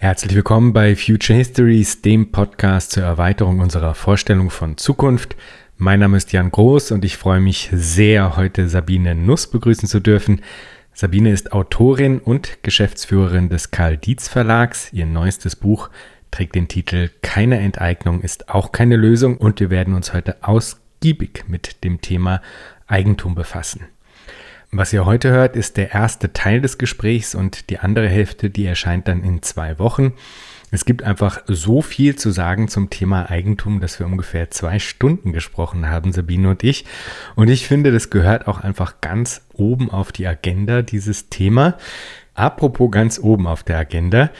Herzlich willkommen bei Future Histories, dem Podcast zur Erweiterung unserer Vorstellung von Zukunft. Mein Name ist Jan Groß und ich freue mich sehr, heute Sabine Nuss begrüßen zu dürfen. Sabine ist Autorin und Geschäftsführerin des Karl Dietz Verlags. Ihr neuestes Buch trägt den Titel Keine Enteignung ist auch keine Lösung und wir werden uns heute ausgiebig mit dem Thema Eigentum befassen. Was ihr heute hört, ist der erste Teil des Gesprächs und die andere Hälfte, die erscheint dann in zwei Wochen. Es gibt einfach so viel zu sagen zum Thema Eigentum, dass wir ungefähr zwei Stunden gesprochen haben, Sabine und ich. Und ich finde, das gehört auch einfach ganz oben auf die Agenda, dieses Thema. Apropos ganz oben auf der Agenda,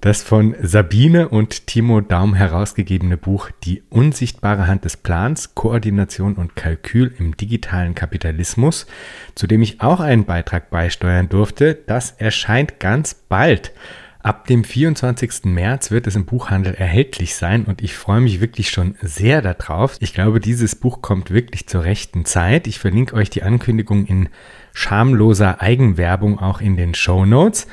das von Sabine und Timo Daum herausgegebene Buch Die unsichtbare Hand des Plans, Koordination und Kalkül im digitalen Kapitalismus, zu dem ich auch einen Beitrag beisteuern durfte, das erscheint ganz bald. Ab dem 24. März wird es im Buchhandel erhältlich sein und ich freue mich wirklich schon sehr darauf. Ich glaube, dieses Buch kommt wirklich zur rechten Zeit. Ich verlinke euch die Ankündigung in schamloser Eigenwerbung auch in den Show Notes.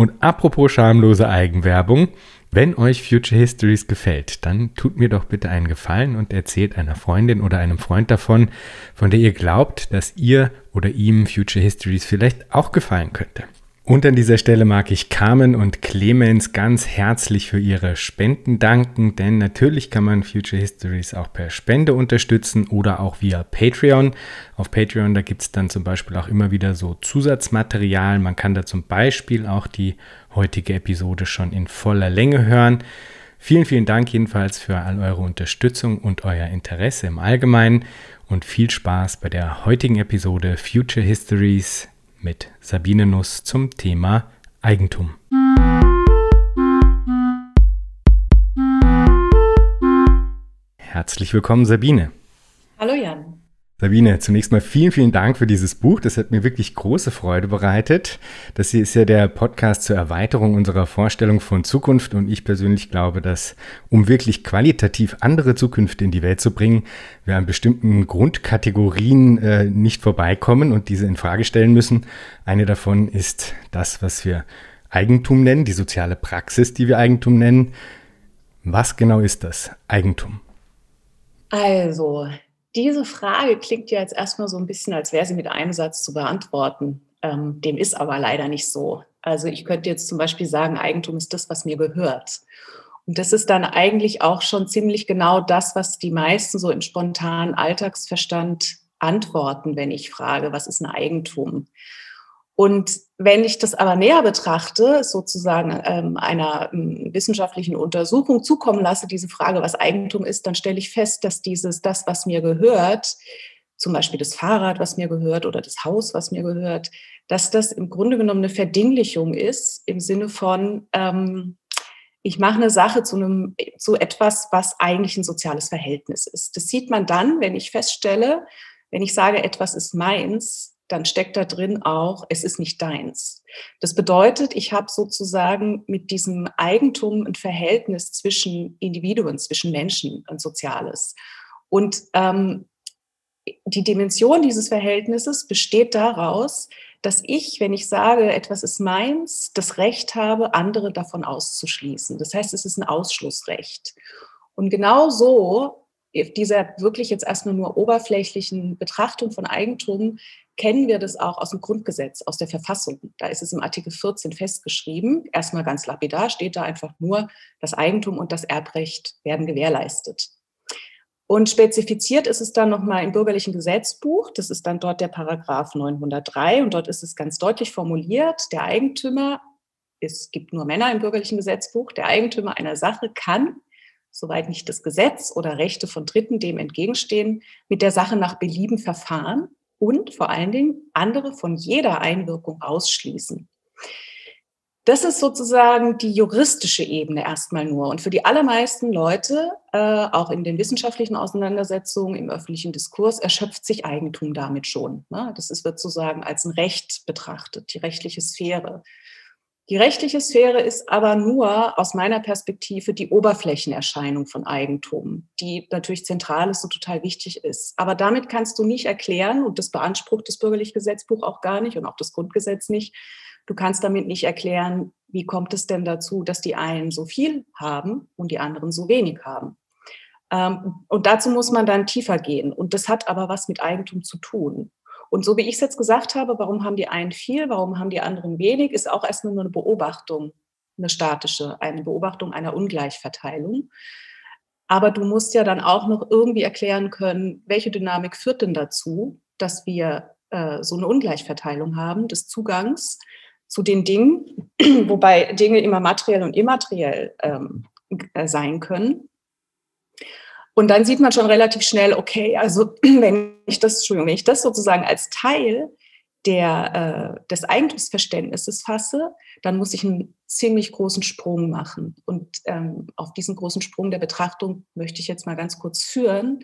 Und apropos schamlose Eigenwerbung, wenn euch Future Histories gefällt, dann tut mir doch bitte einen Gefallen und erzählt einer Freundin oder einem Freund davon, von der ihr glaubt, dass ihr oder ihm Future Histories vielleicht auch gefallen könnte. Und an dieser Stelle mag ich Carmen und Clemens ganz herzlich für ihre Spenden danken, denn natürlich kann man Future Histories auch per Spende unterstützen oder auch via Patreon. Auf Patreon, da gibt es dann zum Beispiel auch immer wieder so Zusatzmaterial. Man kann da zum Beispiel auch die heutige Episode schon in voller Länge hören. Vielen, vielen Dank jedenfalls für all eure Unterstützung und euer Interesse im Allgemeinen und viel Spaß bei der heutigen Episode Future Histories mit Sabine Nuss zum Thema Eigentum. Herzlich willkommen, Sabine. Hallo Jan. Sabine, zunächst mal vielen, vielen Dank für dieses Buch. Das hat mir wirklich große Freude bereitet. Das hier ist ja der Podcast zur Erweiterung unserer Vorstellung von Zukunft und ich persönlich glaube, dass um wirklich qualitativ andere Zukünfte in die Welt zu bringen, wir an bestimmten Grundkategorien äh, nicht vorbeikommen und diese in Frage stellen müssen. Eine davon ist das, was wir Eigentum nennen, die soziale Praxis, die wir Eigentum nennen. Was genau ist das Eigentum? Also, diese Frage klingt ja jetzt erstmal so ein bisschen, als wäre sie mit einem Satz zu beantworten. Ähm, dem ist aber leider nicht so. Also ich könnte jetzt zum Beispiel sagen, Eigentum ist das, was mir gehört. Und das ist dann eigentlich auch schon ziemlich genau das, was die meisten so im spontanen Alltagsverstand antworten, wenn ich frage, was ist ein Eigentum? Und wenn ich das aber näher betrachte, sozusagen ähm, einer ähm, wissenschaftlichen Untersuchung zukommen lasse, diese Frage, was Eigentum ist, dann stelle ich fest, dass dieses, das, was mir gehört, zum Beispiel das Fahrrad, was mir gehört, oder das Haus, was mir gehört, dass das im Grunde genommen eine Verdinglichung ist im Sinne von, ähm, ich mache eine Sache zu, einem, zu etwas, was eigentlich ein soziales Verhältnis ist. Das sieht man dann, wenn ich feststelle, wenn ich sage, etwas ist meins, dann steckt da drin auch, es ist nicht deins. Das bedeutet, ich habe sozusagen mit diesem Eigentum ein Verhältnis zwischen Individuen, zwischen Menschen, ein soziales. Und ähm, die Dimension dieses Verhältnisses besteht daraus, dass ich, wenn ich sage, etwas ist meins, das Recht habe, andere davon auszuschließen. Das heißt, es ist ein Ausschlussrecht. Und genau so, dieser wirklich jetzt erstmal nur oberflächlichen Betrachtung von Eigentum, kennen wir das auch aus dem Grundgesetz, aus der Verfassung. Da ist es im Artikel 14 festgeschrieben. Erstmal ganz lapidar steht da einfach nur, das Eigentum und das Erbrecht werden gewährleistet. Und spezifiziert ist es dann nochmal im bürgerlichen Gesetzbuch. Das ist dann dort der Paragraph 903 und dort ist es ganz deutlich formuliert, der Eigentümer, es gibt nur Männer im bürgerlichen Gesetzbuch, der Eigentümer einer Sache kann, soweit nicht das Gesetz oder Rechte von Dritten dem entgegenstehen, mit der Sache nach Belieben verfahren und vor allen Dingen andere von jeder Einwirkung ausschließen. Das ist sozusagen die juristische Ebene erstmal nur. Und für die allermeisten Leute, äh, auch in den wissenschaftlichen Auseinandersetzungen, im öffentlichen Diskurs, erschöpft sich Eigentum damit schon. Ne? Das ist, wird sozusagen als ein Recht betrachtet, die rechtliche Sphäre. Die rechtliche Sphäre ist aber nur aus meiner Perspektive die Oberflächenerscheinung von Eigentum, die natürlich zentral ist und total wichtig ist. Aber damit kannst du nicht erklären, und das beansprucht das bürgerliche Gesetzbuch auch gar nicht und auch das Grundgesetz nicht, du kannst damit nicht erklären, wie kommt es denn dazu, dass die einen so viel haben und die anderen so wenig haben? Ähm, und dazu muss man dann tiefer gehen. Und das hat aber was mit Eigentum zu tun. Und so wie ich es jetzt gesagt habe, warum haben die einen viel, warum haben die anderen wenig, ist auch erstmal nur eine Beobachtung, eine statische, eine Beobachtung einer Ungleichverteilung. Aber du musst ja dann auch noch irgendwie erklären können, welche Dynamik führt denn dazu, dass wir äh, so eine Ungleichverteilung haben des Zugangs zu den Dingen, wobei Dinge immer materiell und immateriell ähm, äh, sein können. Und dann sieht man schon relativ schnell, okay, also wenn ich das, Entschuldigung, wenn ich das sozusagen als Teil der, äh, des Eigentumsverständnisses fasse, dann muss ich einen ziemlich großen Sprung machen. Und ähm, auf diesen großen Sprung der Betrachtung möchte ich jetzt mal ganz kurz führen.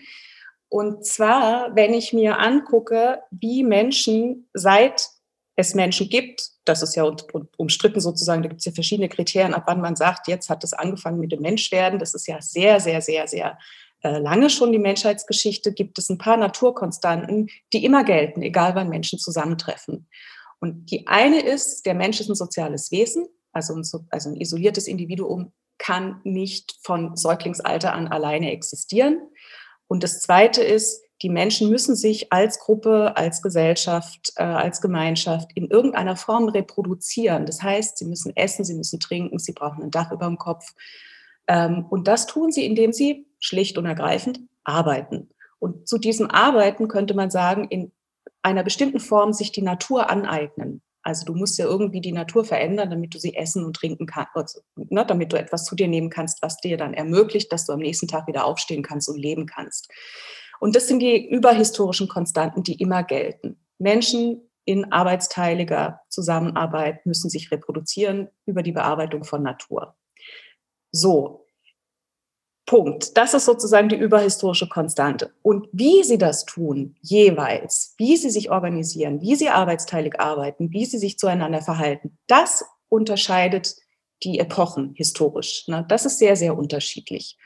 Und zwar, wenn ich mir angucke, wie Menschen, seit es Menschen gibt, das ist ja umstritten sozusagen, da gibt es ja verschiedene Kriterien, ab wann man sagt, jetzt hat es angefangen mit dem Menschwerden. Das ist ja sehr, sehr, sehr, sehr lange schon die Menschheitsgeschichte, gibt es ein paar Naturkonstanten, die immer gelten, egal wann Menschen zusammentreffen. Und die eine ist, der Mensch ist ein soziales Wesen, also ein, also ein isoliertes Individuum kann nicht von Säuglingsalter an alleine existieren. Und das zweite ist, die Menschen müssen sich als Gruppe, als Gesellschaft, äh, als Gemeinschaft in irgendeiner Form reproduzieren. Das heißt, sie müssen essen, sie müssen trinken, sie brauchen ein Dach über dem Kopf. Ähm, und das tun sie, indem sie schlicht und ergreifend arbeiten. Und zu diesem Arbeiten könnte man sagen, in einer bestimmten Form sich die Natur aneignen. Also du musst ja irgendwie die Natur verändern, damit du sie essen und trinken kannst, ne, damit du etwas zu dir nehmen kannst, was dir dann ermöglicht, dass du am nächsten Tag wieder aufstehen kannst und leben kannst. Und das sind die überhistorischen Konstanten, die immer gelten. Menschen in arbeitsteiliger Zusammenarbeit müssen sich reproduzieren über die Bearbeitung von Natur. So, Punkt. Das ist sozusagen die überhistorische Konstante. Und wie sie das tun, jeweils, wie sie sich organisieren, wie sie arbeitsteilig arbeiten, wie sie sich zueinander verhalten, das unterscheidet die Epochen historisch. Ne? Das ist sehr, sehr unterschiedlich.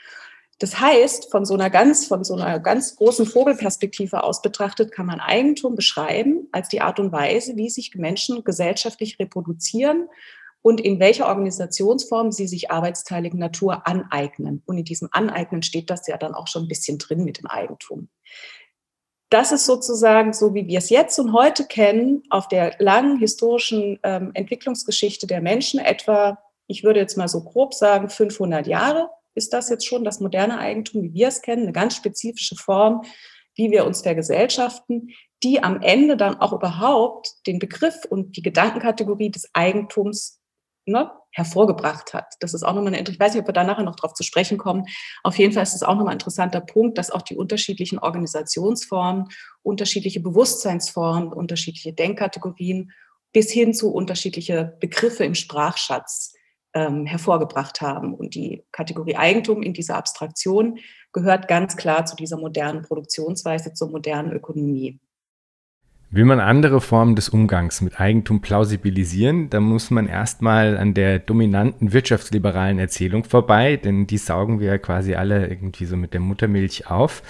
Das heißt, von so einer ganz, von so einer ganz großen Vogelperspektive aus betrachtet, kann man Eigentum beschreiben als die Art und Weise, wie sich Menschen gesellschaftlich reproduzieren und in welcher Organisationsform sie sich arbeitsteiligen Natur aneignen. Und in diesem Aneignen steht das ja dann auch schon ein bisschen drin mit dem Eigentum. Das ist sozusagen so, wie wir es jetzt und heute kennen, auf der langen historischen ähm, Entwicklungsgeschichte der Menschen etwa, ich würde jetzt mal so grob sagen, 500 Jahre ist das jetzt schon das moderne Eigentum, wie wir es kennen, eine ganz spezifische Form, wie wir uns vergesellschaften, die am Ende dann auch überhaupt den Begriff und die Gedankenkategorie des Eigentums ne, hervorgebracht hat. Das ist auch nochmal eine, ich weiß nicht, ob wir da nachher noch drauf zu sprechen kommen. Auf jeden Fall ist es auch nochmal ein interessanter Punkt, dass auch die unterschiedlichen Organisationsformen, unterschiedliche Bewusstseinsformen, unterschiedliche Denkkategorien bis hin zu unterschiedliche Begriffe im Sprachschatz ähm, hervorgebracht haben. Und die Kategorie Eigentum in dieser Abstraktion gehört ganz klar zu dieser modernen Produktionsweise, zur modernen Ökonomie. Will man andere Formen des Umgangs mit Eigentum plausibilisieren, dann muss man erstmal an der dominanten wirtschaftsliberalen Erzählung vorbei, denn die saugen wir ja quasi alle irgendwie so mit der Muttermilch auf.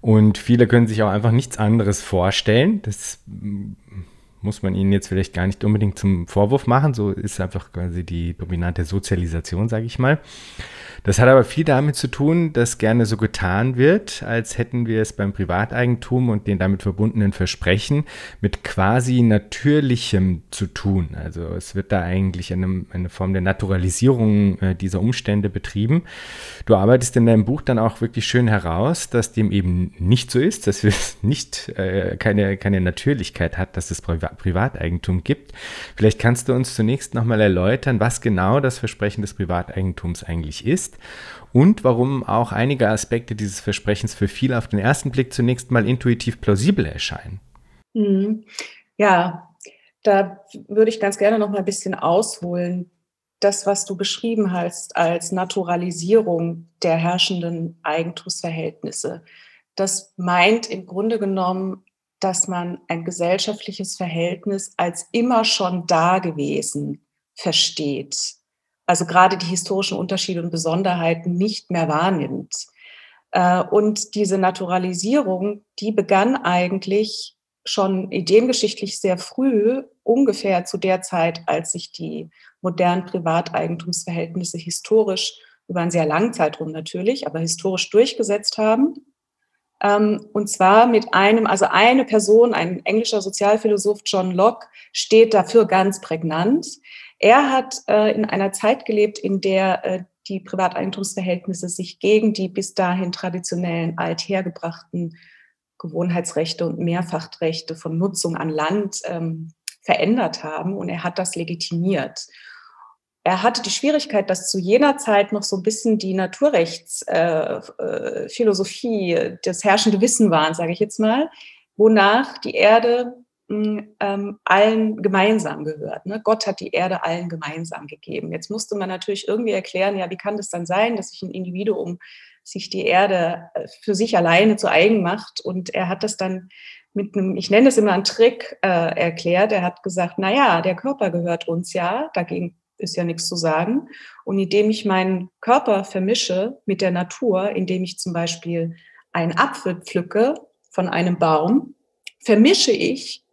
Und viele können sich auch einfach nichts anderes vorstellen. Das muss man ihnen jetzt vielleicht gar nicht unbedingt zum Vorwurf machen. So ist einfach quasi die dominante Sozialisation, sage ich mal. Das hat aber viel damit zu tun, dass gerne so getan wird, als hätten wir es beim Privateigentum und den damit verbundenen Versprechen mit quasi Natürlichem zu tun. Also es wird da eigentlich eine, eine Form der Naturalisierung äh, dieser Umstände betrieben. Du arbeitest in deinem Buch dann auch wirklich schön heraus, dass dem eben nicht so ist, dass es nicht äh, keine, keine Natürlichkeit hat, dass es Priva Privateigentum gibt. Vielleicht kannst du uns zunächst nochmal erläutern, was genau das Versprechen des Privateigentums eigentlich ist ist und warum auch einige Aspekte dieses Versprechens für viele auf den ersten Blick zunächst mal intuitiv plausibel erscheinen. Mhm. Ja, da würde ich ganz gerne noch mal ein bisschen ausholen. Das, was du beschrieben hast als Naturalisierung der herrschenden Eigentumsverhältnisse, das meint im Grunde genommen, dass man ein gesellschaftliches Verhältnis als immer schon da gewesen versteht also gerade die historischen Unterschiede und Besonderheiten nicht mehr wahrnimmt. Äh, und diese Naturalisierung, die begann eigentlich schon ideengeschichtlich sehr früh ungefähr zu der Zeit, als sich die modernen Privateigentumsverhältnisse historisch über einen sehr langen Zeitraum natürlich, aber historisch durchgesetzt haben. Ähm, und zwar mit einem, also eine Person, ein englischer Sozialphilosoph John Locke, steht dafür ganz prägnant. Er hat äh, in einer Zeit gelebt, in der äh, die Privateigentumsverhältnisse sich gegen die bis dahin traditionellen althergebrachten Gewohnheitsrechte und Mehrfachrechte von Nutzung an Land ähm, verändert haben. Und er hat das legitimiert er hatte die Schwierigkeit, dass zu jener Zeit noch so ein bisschen die Naturrechtsphilosophie, äh, äh, das herrschende Wissen waren, sage ich jetzt mal, wonach die Erde ähm, allen gemeinsam gehört. Ne? Gott hat die Erde allen gemeinsam gegeben. Jetzt musste man natürlich irgendwie erklären, ja, wie kann das dann sein, dass sich ein Individuum sich die Erde äh, für sich alleine zu eigen macht? Und er hat das dann mit einem, ich nenne es immer einen Trick, äh, erklärt. Er hat gesagt, na ja, der Körper gehört uns ja, dagegen ist ja nichts zu sagen. Und indem ich meinen Körper vermische mit der Natur, indem ich zum Beispiel einen Apfel pflücke von einem Baum, vermische ich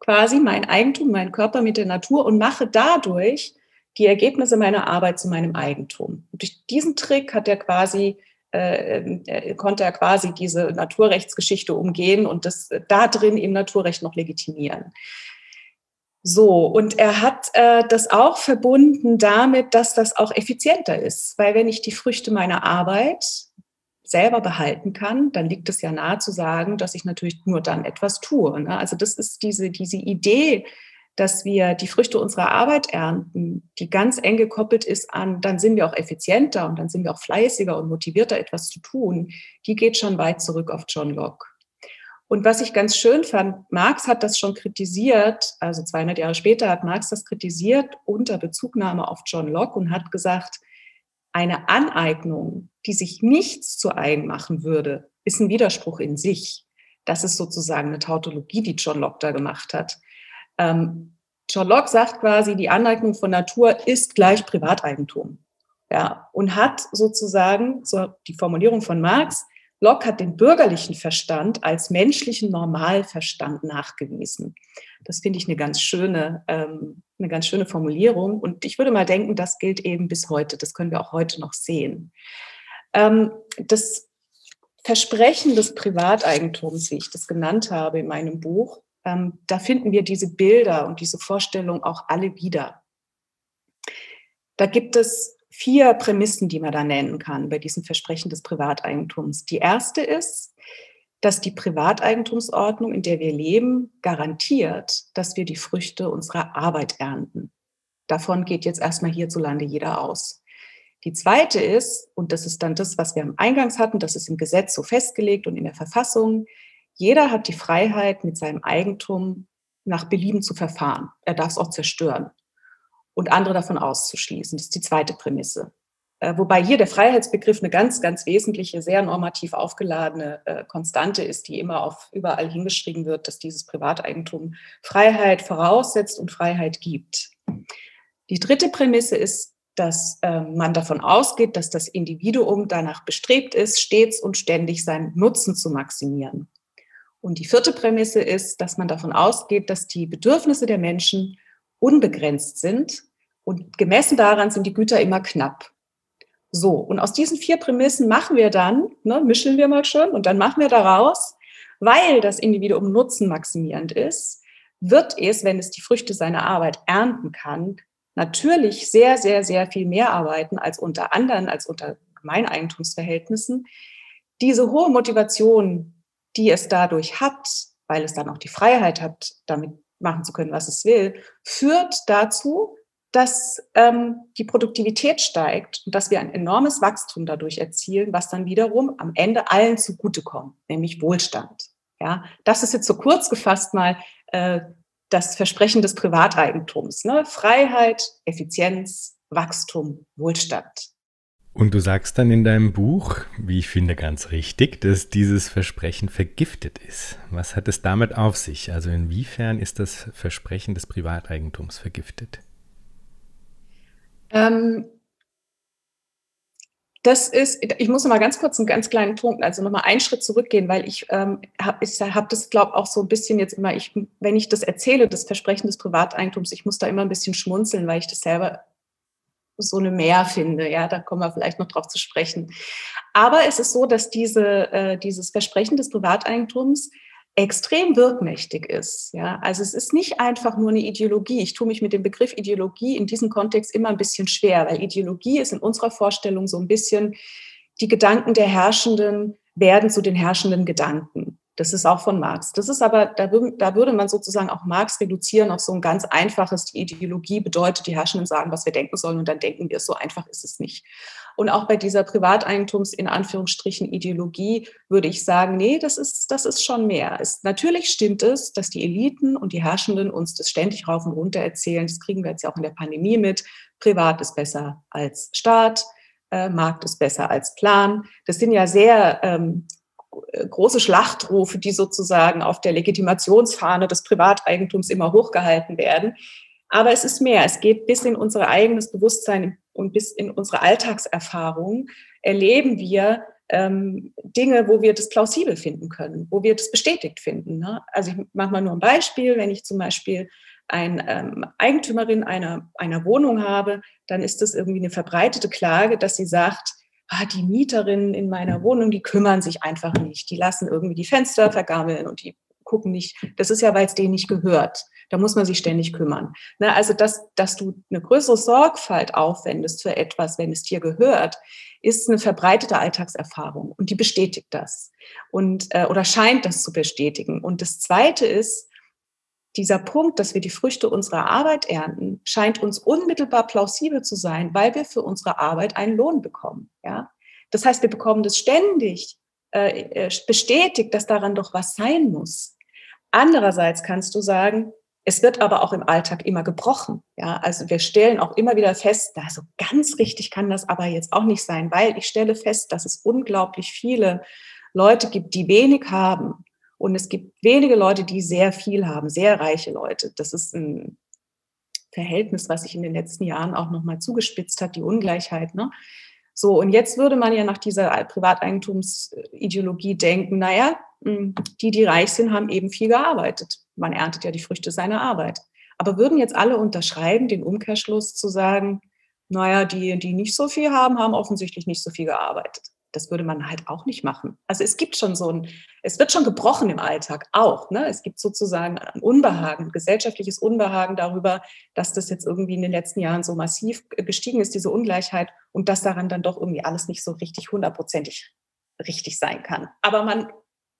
quasi mein Eigentum, meinen Körper mit der Natur und mache dadurch die Ergebnisse meiner Arbeit zu meinem Eigentum. Und durch diesen Trick hat er quasi äh, äh konnte er quasi diese Naturrechtsgeschichte umgehen und das da drin im Naturrecht noch legitimieren. So, und er hat äh, das auch verbunden damit, dass das auch effizienter ist, weil wenn ich die Früchte meiner Arbeit selber behalten kann, dann liegt es ja nahe zu sagen, dass ich natürlich nur dann etwas tue. Ne? Also das ist diese, diese Idee, dass wir die Früchte unserer Arbeit ernten, die ganz eng gekoppelt ist an, dann sind wir auch effizienter und dann sind wir auch fleißiger und motivierter, etwas zu tun, die geht schon weit zurück auf John Locke. Und was ich ganz schön fand, Marx hat das schon kritisiert, also 200 Jahre später hat Marx das kritisiert unter Bezugnahme auf John Locke und hat gesagt, eine Aneignung, die sich nichts zu eigen machen würde, ist ein Widerspruch in sich. Das ist sozusagen eine Tautologie, die John Locke da gemacht hat. Ähm, John Locke sagt quasi, die Aneignung von Natur ist gleich Privateigentum. Ja, und hat sozusagen, so die Formulierung von Marx, Locke hat den bürgerlichen Verstand als menschlichen Normalverstand nachgewiesen. Das finde ich eine ganz schöne, ähm, eine ganz schöne Formulierung. Und ich würde mal denken, das gilt eben bis heute. Das können wir auch heute noch sehen. Ähm, das Versprechen des Privateigentums, wie ich das genannt habe in meinem Buch, ähm, da finden wir diese Bilder und diese Vorstellung auch alle wieder. Da gibt es vier Prämissen, die man da nennen kann bei diesem Versprechen des Privateigentums. Die erste ist, dass die Privateigentumsordnung, in der wir leben, garantiert, dass wir die Früchte unserer Arbeit ernten. Davon geht jetzt erstmal hierzulande jeder aus. Die zweite ist, und das ist dann das, was wir am Eingangs hatten, das ist im Gesetz so festgelegt und in der Verfassung, jeder hat die Freiheit, mit seinem Eigentum nach Belieben zu verfahren. Er darf es auch zerstören und andere davon auszuschließen. Das ist die zweite Prämisse. Äh, wobei hier der Freiheitsbegriff eine ganz, ganz wesentliche, sehr normativ aufgeladene äh, Konstante ist, die immer auf überall hingeschrieben wird, dass dieses Privateigentum Freiheit voraussetzt und Freiheit gibt. Die dritte Prämisse ist, dass äh, man davon ausgeht, dass das Individuum danach bestrebt ist, stets und ständig seinen Nutzen zu maximieren. Und die vierte Prämisse ist, dass man davon ausgeht, dass die Bedürfnisse der Menschen unbegrenzt sind und gemessen daran sind die Güter immer knapp. So, und aus diesen vier Prämissen machen wir dann, ne, mischen wir mal schon, und dann machen wir daraus, weil das Individuum nutzenmaximierend ist, wird es, wenn es die Früchte seiner Arbeit ernten kann, natürlich sehr, sehr, sehr viel mehr arbeiten als unter anderen, als unter Gemeineigentumsverhältnissen. Diese hohe Motivation, die es dadurch hat, weil es dann auch die Freiheit hat, damit machen zu können, was es will, führt dazu, dass ähm, die Produktivität steigt und dass wir ein enormes Wachstum dadurch erzielen, was dann wiederum am Ende allen zugutekommt, nämlich Wohlstand. Ja, das ist jetzt so kurz gefasst mal äh, das Versprechen des Privateigentums. Ne? Freiheit, Effizienz, Wachstum, Wohlstand. Und du sagst dann in deinem Buch, wie ich finde ganz richtig, dass dieses Versprechen vergiftet ist. Was hat es damit auf sich? Also inwiefern ist das Versprechen des Privateigentums vergiftet? Ähm, das ist, ich muss noch mal ganz kurz einen ganz kleinen Punkt, also noch mal einen Schritt zurückgehen, weil ich ähm, habe hab das, glaube auch so ein bisschen jetzt immer, ich, wenn ich das erzähle, das Versprechen des Privateigentums, ich muss da immer ein bisschen schmunzeln, weil ich das selber so eine Mehr finde. Ja, da kommen wir vielleicht noch drauf zu sprechen. Aber es ist so, dass diese, äh, dieses Versprechen des Privateigentums extrem wirkmächtig ist. Ja, also es ist nicht einfach nur eine Ideologie. Ich tue mich mit dem Begriff Ideologie in diesem Kontext immer ein bisschen schwer, weil Ideologie ist in unserer Vorstellung so ein bisschen die Gedanken der Herrschenden werden zu den herrschenden Gedanken. Das ist auch von Marx. Das ist aber, da, da würde man sozusagen auch Marx reduzieren auf so ein ganz einfaches, die Ideologie bedeutet, die Herrschenden sagen, was wir denken sollen und dann denken wir es. So einfach ist es nicht. Und auch bei dieser Privateigentums in Anführungsstrichen Ideologie würde ich sagen, nee, das ist, das ist schon mehr. Es, natürlich stimmt es, dass die Eliten und die Herrschenden uns das ständig rauf und runter erzählen. Das kriegen wir jetzt ja auch in der Pandemie mit. Privat ist besser als Staat. Äh, Markt ist besser als Plan. Das sind ja sehr ähm, große Schlachtrufe, die sozusagen auf der Legitimationsfahne des Privateigentums immer hochgehalten werden. Aber es ist mehr. Es geht bis in unser eigenes Bewusstsein und bis in unsere Alltagserfahrung erleben wir ähm, Dinge, wo wir das plausibel finden können, wo wir das bestätigt finden. Ne? Also ich mache mal nur ein Beispiel. Wenn ich zum Beispiel eine ähm, Eigentümerin einer, einer Wohnung habe, dann ist das irgendwie eine verbreitete Klage, dass sie sagt, ah, die Mieterinnen in meiner Wohnung, die kümmern sich einfach nicht. Die lassen irgendwie die Fenster vergammeln und die gucken nicht. Das ist ja, weil es denen nicht gehört. Da muss man sich ständig kümmern. Ne, also, dass, dass du eine größere Sorgfalt aufwendest für etwas, wenn es dir gehört, ist eine verbreitete Alltagserfahrung und die bestätigt das und äh, oder scheint das zu bestätigen. Und das Zweite ist, dieser Punkt, dass wir die Früchte unserer Arbeit ernten, scheint uns unmittelbar plausibel zu sein, weil wir für unsere Arbeit einen Lohn bekommen. Ja? Das heißt, wir bekommen das ständig äh, äh bestätigt, dass daran doch was sein muss. Andererseits kannst du sagen, es wird aber auch im Alltag immer gebrochen. Ja, also wir stellen auch immer wieder fest, also ganz richtig kann das aber jetzt auch nicht sein, weil ich stelle fest, dass es unglaublich viele Leute gibt, die wenig haben. Und es gibt wenige Leute, die sehr viel haben, sehr reiche Leute. Das ist ein Verhältnis, was sich in den letzten Jahren auch nochmal zugespitzt hat, die Ungleichheit. Ne? So, und jetzt würde man ja nach dieser Privateigentumsideologie denken, naja, hm, die, die reich sind, haben eben viel gearbeitet. Man erntet ja die Früchte seiner Arbeit. Aber würden jetzt alle unterschreiben, den Umkehrschluss zu sagen, naja, die, die nicht so viel haben, haben offensichtlich nicht so viel gearbeitet das würde man halt auch nicht machen. Also es gibt schon so ein, es wird schon gebrochen im Alltag auch. Ne? Es gibt sozusagen ein Unbehagen, gesellschaftliches Unbehagen darüber, dass das jetzt irgendwie in den letzten Jahren so massiv gestiegen ist, diese Ungleichheit, und dass daran dann doch irgendwie alles nicht so richtig hundertprozentig richtig sein kann. Aber man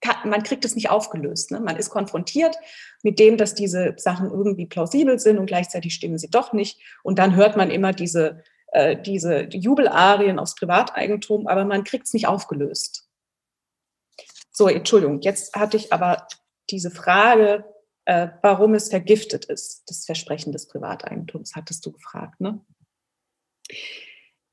kann, man kriegt es nicht aufgelöst. Ne? Man ist konfrontiert mit dem, dass diese Sachen irgendwie plausibel sind und gleichzeitig stimmen sie doch nicht. Und dann hört man immer diese äh, diese Jubelarien aufs Privateigentum, aber man kriegt es nicht aufgelöst. So, Entschuldigung, jetzt hatte ich aber diese Frage, äh, warum es vergiftet ist, das Versprechen des Privateigentums, hattest du gefragt. Ne?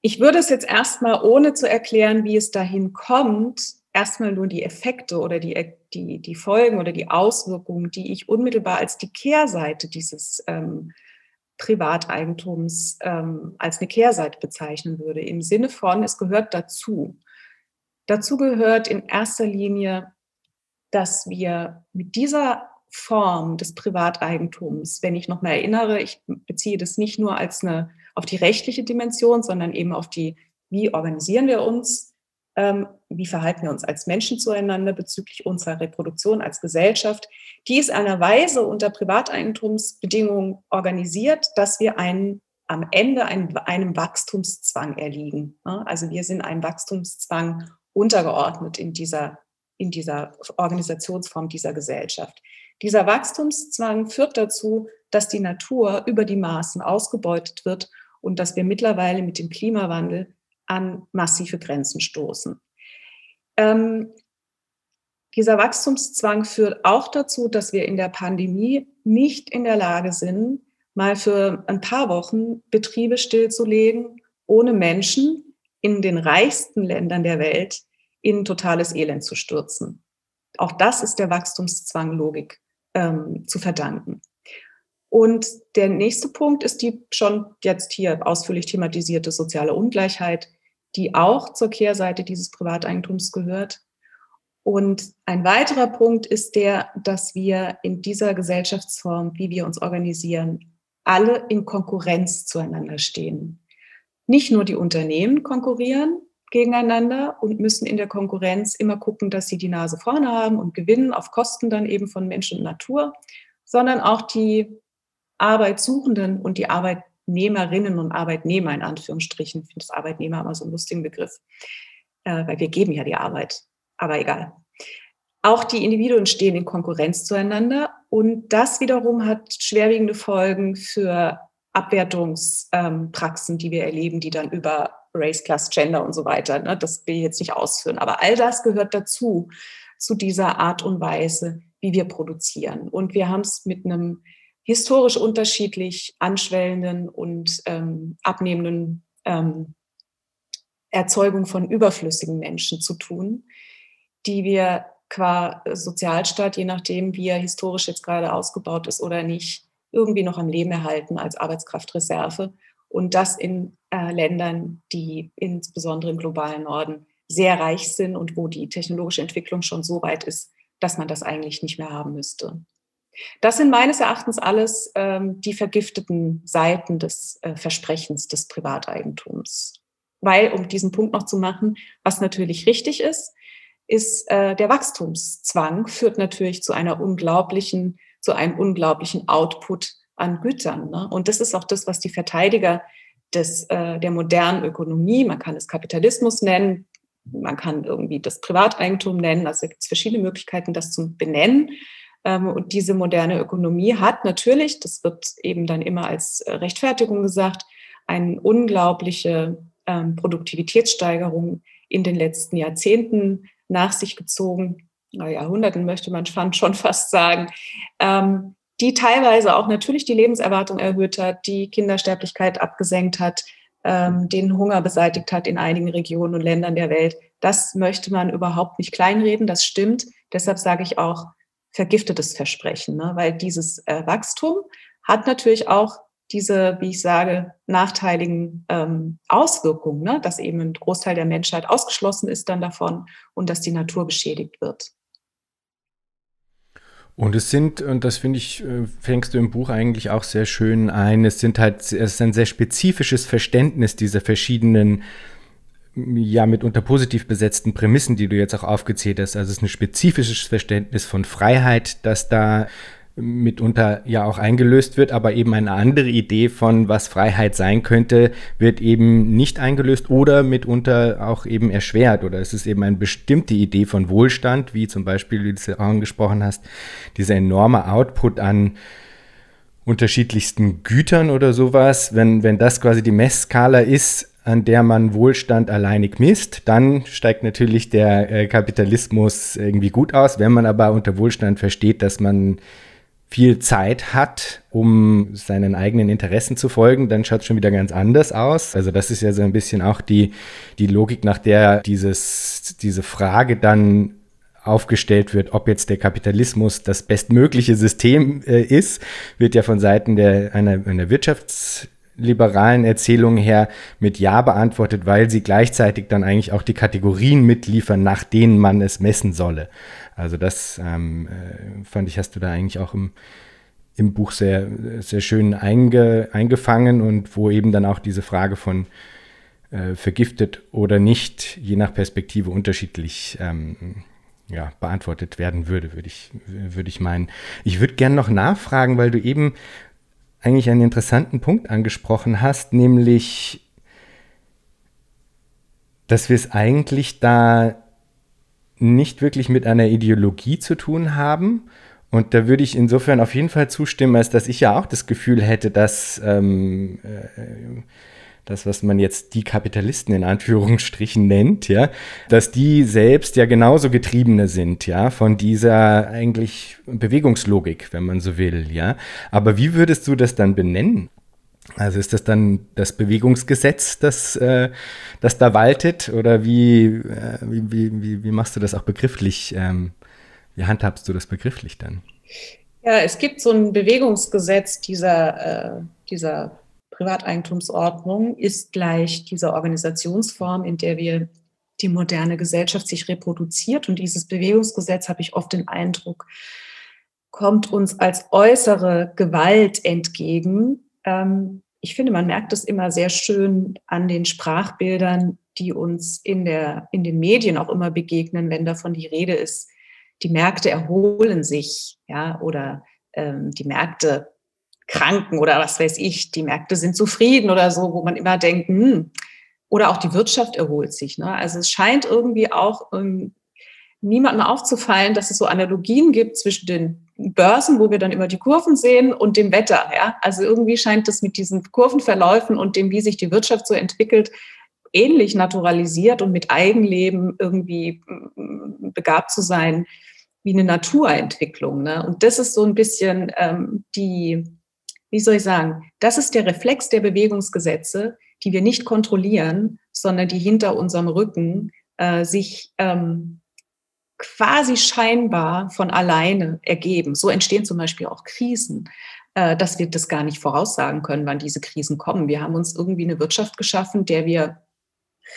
Ich würde es jetzt erstmal, ohne zu erklären, wie es dahin kommt, erstmal nur die Effekte oder die, die, die Folgen oder die Auswirkungen, die ich unmittelbar als die Kehrseite dieses ähm, Privateigentums ähm, als eine Kehrseite bezeichnen würde, im Sinne von, es gehört dazu. Dazu gehört in erster Linie, dass wir mit dieser Form des Privateigentums, wenn ich noch mal erinnere, ich beziehe das nicht nur als eine auf die rechtliche Dimension, sondern eben auf die, wie organisieren wir uns, wie verhalten wir uns als Menschen zueinander bezüglich unserer Reproduktion als Gesellschaft, die ist einer Weise unter Privateigentumsbedingungen organisiert, dass wir einen, am Ende einem, einem Wachstumszwang erliegen. Also wir sind einem Wachstumszwang untergeordnet in dieser, in dieser Organisationsform dieser Gesellschaft. Dieser Wachstumszwang führt dazu, dass die Natur über die Maßen ausgebeutet wird und dass wir mittlerweile mit dem Klimawandel an massive Grenzen stoßen. Ähm, dieser Wachstumszwang führt auch dazu, dass wir in der Pandemie nicht in der Lage sind, mal für ein paar Wochen Betriebe stillzulegen, ohne Menschen in den reichsten Ländern der Welt in totales Elend zu stürzen. Auch das ist der Wachstumszwanglogik ähm, zu verdanken. Und der nächste Punkt ist die schon jetzt hier ausführlich thematisierte soziale Ungleichheit, die auch zur Kehrseite dieses Privateigentums gehört. Und ein weiterer Punkt ist der, dass wir in dieser Gesellschaftsform, wie wir uns organisieren, alle in Konkurrenz zueinander stehen. Nicht nur die Unternehmen konkurrieren gegeneinander und müssen in der Konkurrenz immer gucken, dass sie die Nase vorne haben und gewinnen auf Kosten dann eben von Mensch und Natur, sondern auch die Arbeitssuchenden und die Arbeitnehmerinnen und Arbeitnehmer in Anführungsstrichen. Ich finde das Arbeitnehmer immer so einen lustigen Begriff, äh, weil wir geben ja die Arbeit. Aber egal. Auch die Individuen stehen in Konkurrenz zueinander und das wiederum hat schwerwiegende Folgen für Abwertungspraxen, ähm, die wir erleben, die dann über Race, Class, Gender und so weiter, ne, das will ich jetzt nicht ausführen, aber all das gehört dazu, zu dieser Art und Weise, wie wir produzieren. Und wir haben es mit einem historisch unterschiedlich anschwellenden und ähm, abnehmenden ähm, Erzeugung von überflüssigen Menschen zu tun, die wir qua Sozialstaat, je nachdem, wie er historisch jetzt gerade ausgebaut ist oder nicht, irgendwie noch am Leben erhalten als Arbeitskraftreserve. Und das in äh, Ländern, die insbesondere im globalen Norden sehr reich sind und wo die technologische Entwicklung schon so weit ist, dass man das eigentlich nicht mehr haben müsste. Das sind meines Erachtens alles ähm, die vergifteten Seiten des äh, Versprechens des Privateigentums. Weil, um diesen Punkt noch zu machen, was natürlich richtig ist, ist äh, der Wachstumszwang führt natürlich zu einer unglaublichen, zu einem unglaublichen Output an Gütern. Ne? Und das ist auch das, was die Verteidiger des, äh, der modernen Ökonomie, man kann es Kapitalismus nennen, man kann irgendwie das Privateigentum nennen, also gibt es verschiedene Möglichkeiten, das zu benennen. Ähm, und diese moderne Ökonomie hat natürlich, das wird eben dann immer als äh, Rechtfertigung gesagt, eine unglaubliche ähm, Produktivitätssteigerung in den letzten Jahrzehnten nach sich gezogen, Jahrhunderten möchte man schon fast sagen, ähm, die teilweise auch natürlich die Lebenserwartung erhöht hat, die Kindersterblichkeit abgesenkt hat, den Hunger beseitigt hat in einigen Regionen und Ländern der Welt. Das möchte man überhaupt nicht kleinreden, das stimmt. Deshalb sage ich auch vergiftetes Versprechen, ne? weil dieses äh, Wachstum hat natürlich auch diese, wie ich sage, nachteiligen ähm, Auswirkungen, ne? dass eben ein Großteil der Menschheit ausgeschlossen ist dann davon und dass die Natur beschädigt wird. Und es sind, und das finde ich, äh, fängst du im Buch eigentlich auch sehr schön ein, es sind halt, es ist ein sehr spezifisches Verständnis dieser verschiedenen, ja, mitunter positiv besetzten Prämissen, die du jetzt auch aufgezählt hast. Also es ist ein spezifisches Verständnis von Freiheit, das da mitunter ja auch eingelöst wird, aber eben eine andere Idee von, was Freiheit sein könnte, wird eben nicht eingelöst oder mitunter auch eben erschwert. Oder es ist eben eine bestimmte Idee von Wohlstand, wie zum Beispiel, wie du auch angesprochen hast, dieser enorme Output an unterschiedlichsten Gütern oder sowas. Wenn, wenn das quasi die Messskala ist, an der man Wohlstand alleinig misst, dann steigt natürlich der äh, Kapitalismus irgendwie gut aus. Wenn man aber unter Wohlstand versteht, dass man viel Zeit hat, um seinen eigenen Interessen zu folgen, dann schaut es schon wieder ganz anders aus. Also das ist ja so ein bisschen auch die, die Logik, nach der dieses, diese Frage dann aufgestellt wird, ob jetzt der Kapitalismus das bestmögliche System äh, ist, wird ja von Seiten der, einer, einer wirtschaftsliberalen Erzählung her mit Ja beantwortet, weil sie gleichzeitig dann eigentlich auch die Kategorien mitliefern, nach denen man es messen solle. Also das ähm, äh, fand ich, hast du da eigentlich auch im, im Buch sehr, sehr schön einge, eingefangen und wo eben dann auch diese Frage von äh, vergiftet oder nicht, je nach Perspektive unterschiedlich ähm, ja, beantwortet werden würde, würde ich, würde ich meinen. Ich würde gerne noch nachfragen, weil du eben eigentlich einen interessanten Punkt angesprochen hast, nämlich, dass wir es eigentlich da nicht wirklich mit einer Ideologie zu tun haben. Und da würde ich insofern auf jeden Fall zustimmen, als dass ich ja auch das Gefühl hätte, dass ähm, äh, das, was man jetzt die Kapitalisten in Anführungsstrichen nennt, ja, dass die selbst ja genauso Getriebene sind, ja, von dieser eigentlich Bewegungslogik, wenn man so will, ja. Aber wie würdest du das dann benennen? Also ist das dann das Bewegungsgesetz, das, äh, das da waltet? Oder wie, äh, wie, wie, wie, machst du das auch begrifflich? Ähm, wie handhabst du das begrifflich dann? Ja, es gibt so ein Bewegungsgesetz dieser, äh, dieser Privateigentumsordnung ist gleich diese Organisationsform, in der wir die moderne Gesellschaft sich reproduziert. Und dieses Bewegungsgesetz, habe ich oft den Eindruck, kommt uns als äußere Gewalt entgegen. Ähm, ich finde, man merkt es immer sehr schön an den Sprachbildern, die uns in, der, in den Medien auch immer begegnen, wenn davon die Rede ist, die Märkte erholen sich, ja, oder ähm, die Märkte kranken oder was weiß ich, die Märkte sind zufrieden oder so, wo man immer denkt, hm, oder auch die Wirtschaft erholt sich. Ne? Also es scheint irgendwie auch ähm, niemandem aufzufallen, dass es so Analogien gibt zwischen den Börsen, wo wir dann immer die Kurven sehen, und dem Wetter. Ja? Also irgendwie scheint es mit diesen Kurvenverläufen und dem, wie sich die Wirtschaft so entwickelt, ähnlich naturalisiert und mit Eigenleben irgendwie mm, begabt zu sein wie eine Naturentwicklung. Ne? Und das ist so ein bisschen ähm, die, wie soll ich sagen, das ist der Reflex der Bewegungsgesetze, die wir nicht kontrollieren, sondern die hinter unserem Rücken äh, sich ähm, quasi scheinbar von alleine ergeben. So entstehen zum Beispiel auch Krisen, äh, dass wir das gar nicht voraussagen können, wann diese Krisen kommen. Wir haben uns irgendwie eine Wirtschaft geschaffen, der wir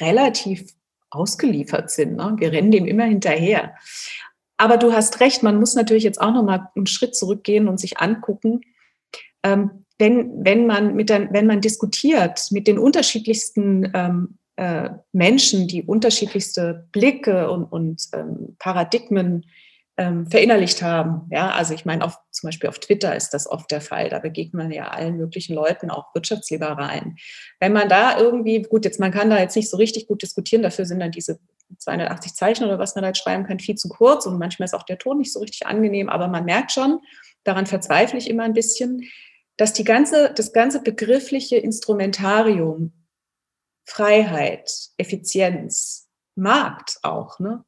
relativ ausgeliefert sind. Ne? Wir rennen dem immer hinterher. Aber du hast recht, man muss natürlich jetzt auch noch mal einen Schritt zurückgehen und sich angucken, ähm, wenn, wenn, man mit der, wenn man diskutiert mit den unterschiedlichsten ähm, äh, Menschen, die unterschiedlichste Blicke und, und ähm, Paradigmen ähm, verinnerlicht haben. Ja, also ich meine, zum Beispiel auf Twitter ist das oft der Fall. Da begegnet man ja allen möglichen Leuten, auch Wirtschaftsliberalen. Wenn man da irgendwie, gut, jetzt man kann da jetzt nicht so richtig gut diskutieren, dafür sind dann diese 280 Zeichen oder was man da jetzt schreiben kann, viel zu kurz und manchmal ist auch der Ton nicht so richtig angenehm, aber man merkt schon, daran verzweifle ich immer ein bisschen, dass die ganze, das ganze begriffliche Instrumentarium Freiheit, Effizienz, Markt auch, ne?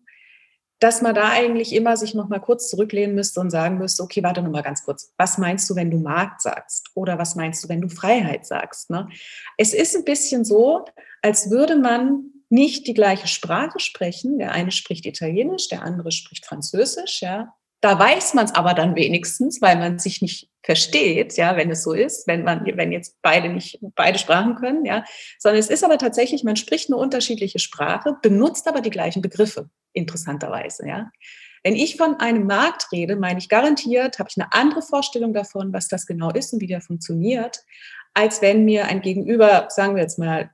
dass man da eigentlich immer sich noch mal kurz zurücklehnen müsste und sagen müsste, okay, warte noch mal ganz kurz, was meinst du, wenn du Markt sagst? Oder was meinst du, wenn du Freiheit sagst? Ne? Es ist ein bisschen so, als würde man nicht die gleiche Sprache sprechen. Der eine spricht Italienisch, der andere spricht Französisch, ja. Da weiß man es aber dann wenigstens, weil man sich nicht versteht, ja, wenn es so ist, wenn man, wenn jetzt beide nicht beide Sprachen können, ja, sondern es ist aber tatsächlich, man spricht eine unterschiedliche Sprache, benutzt aber die gleichen Begriffe, interessanterweise, ja. Wenn ich von einem Markt rede, meine ich garantiert, habe ich eine andere Vorstellung davon, was das genau ist und wie der funktioniert, als wenn mir ein Gegenüber, sagen wir jetzt mal,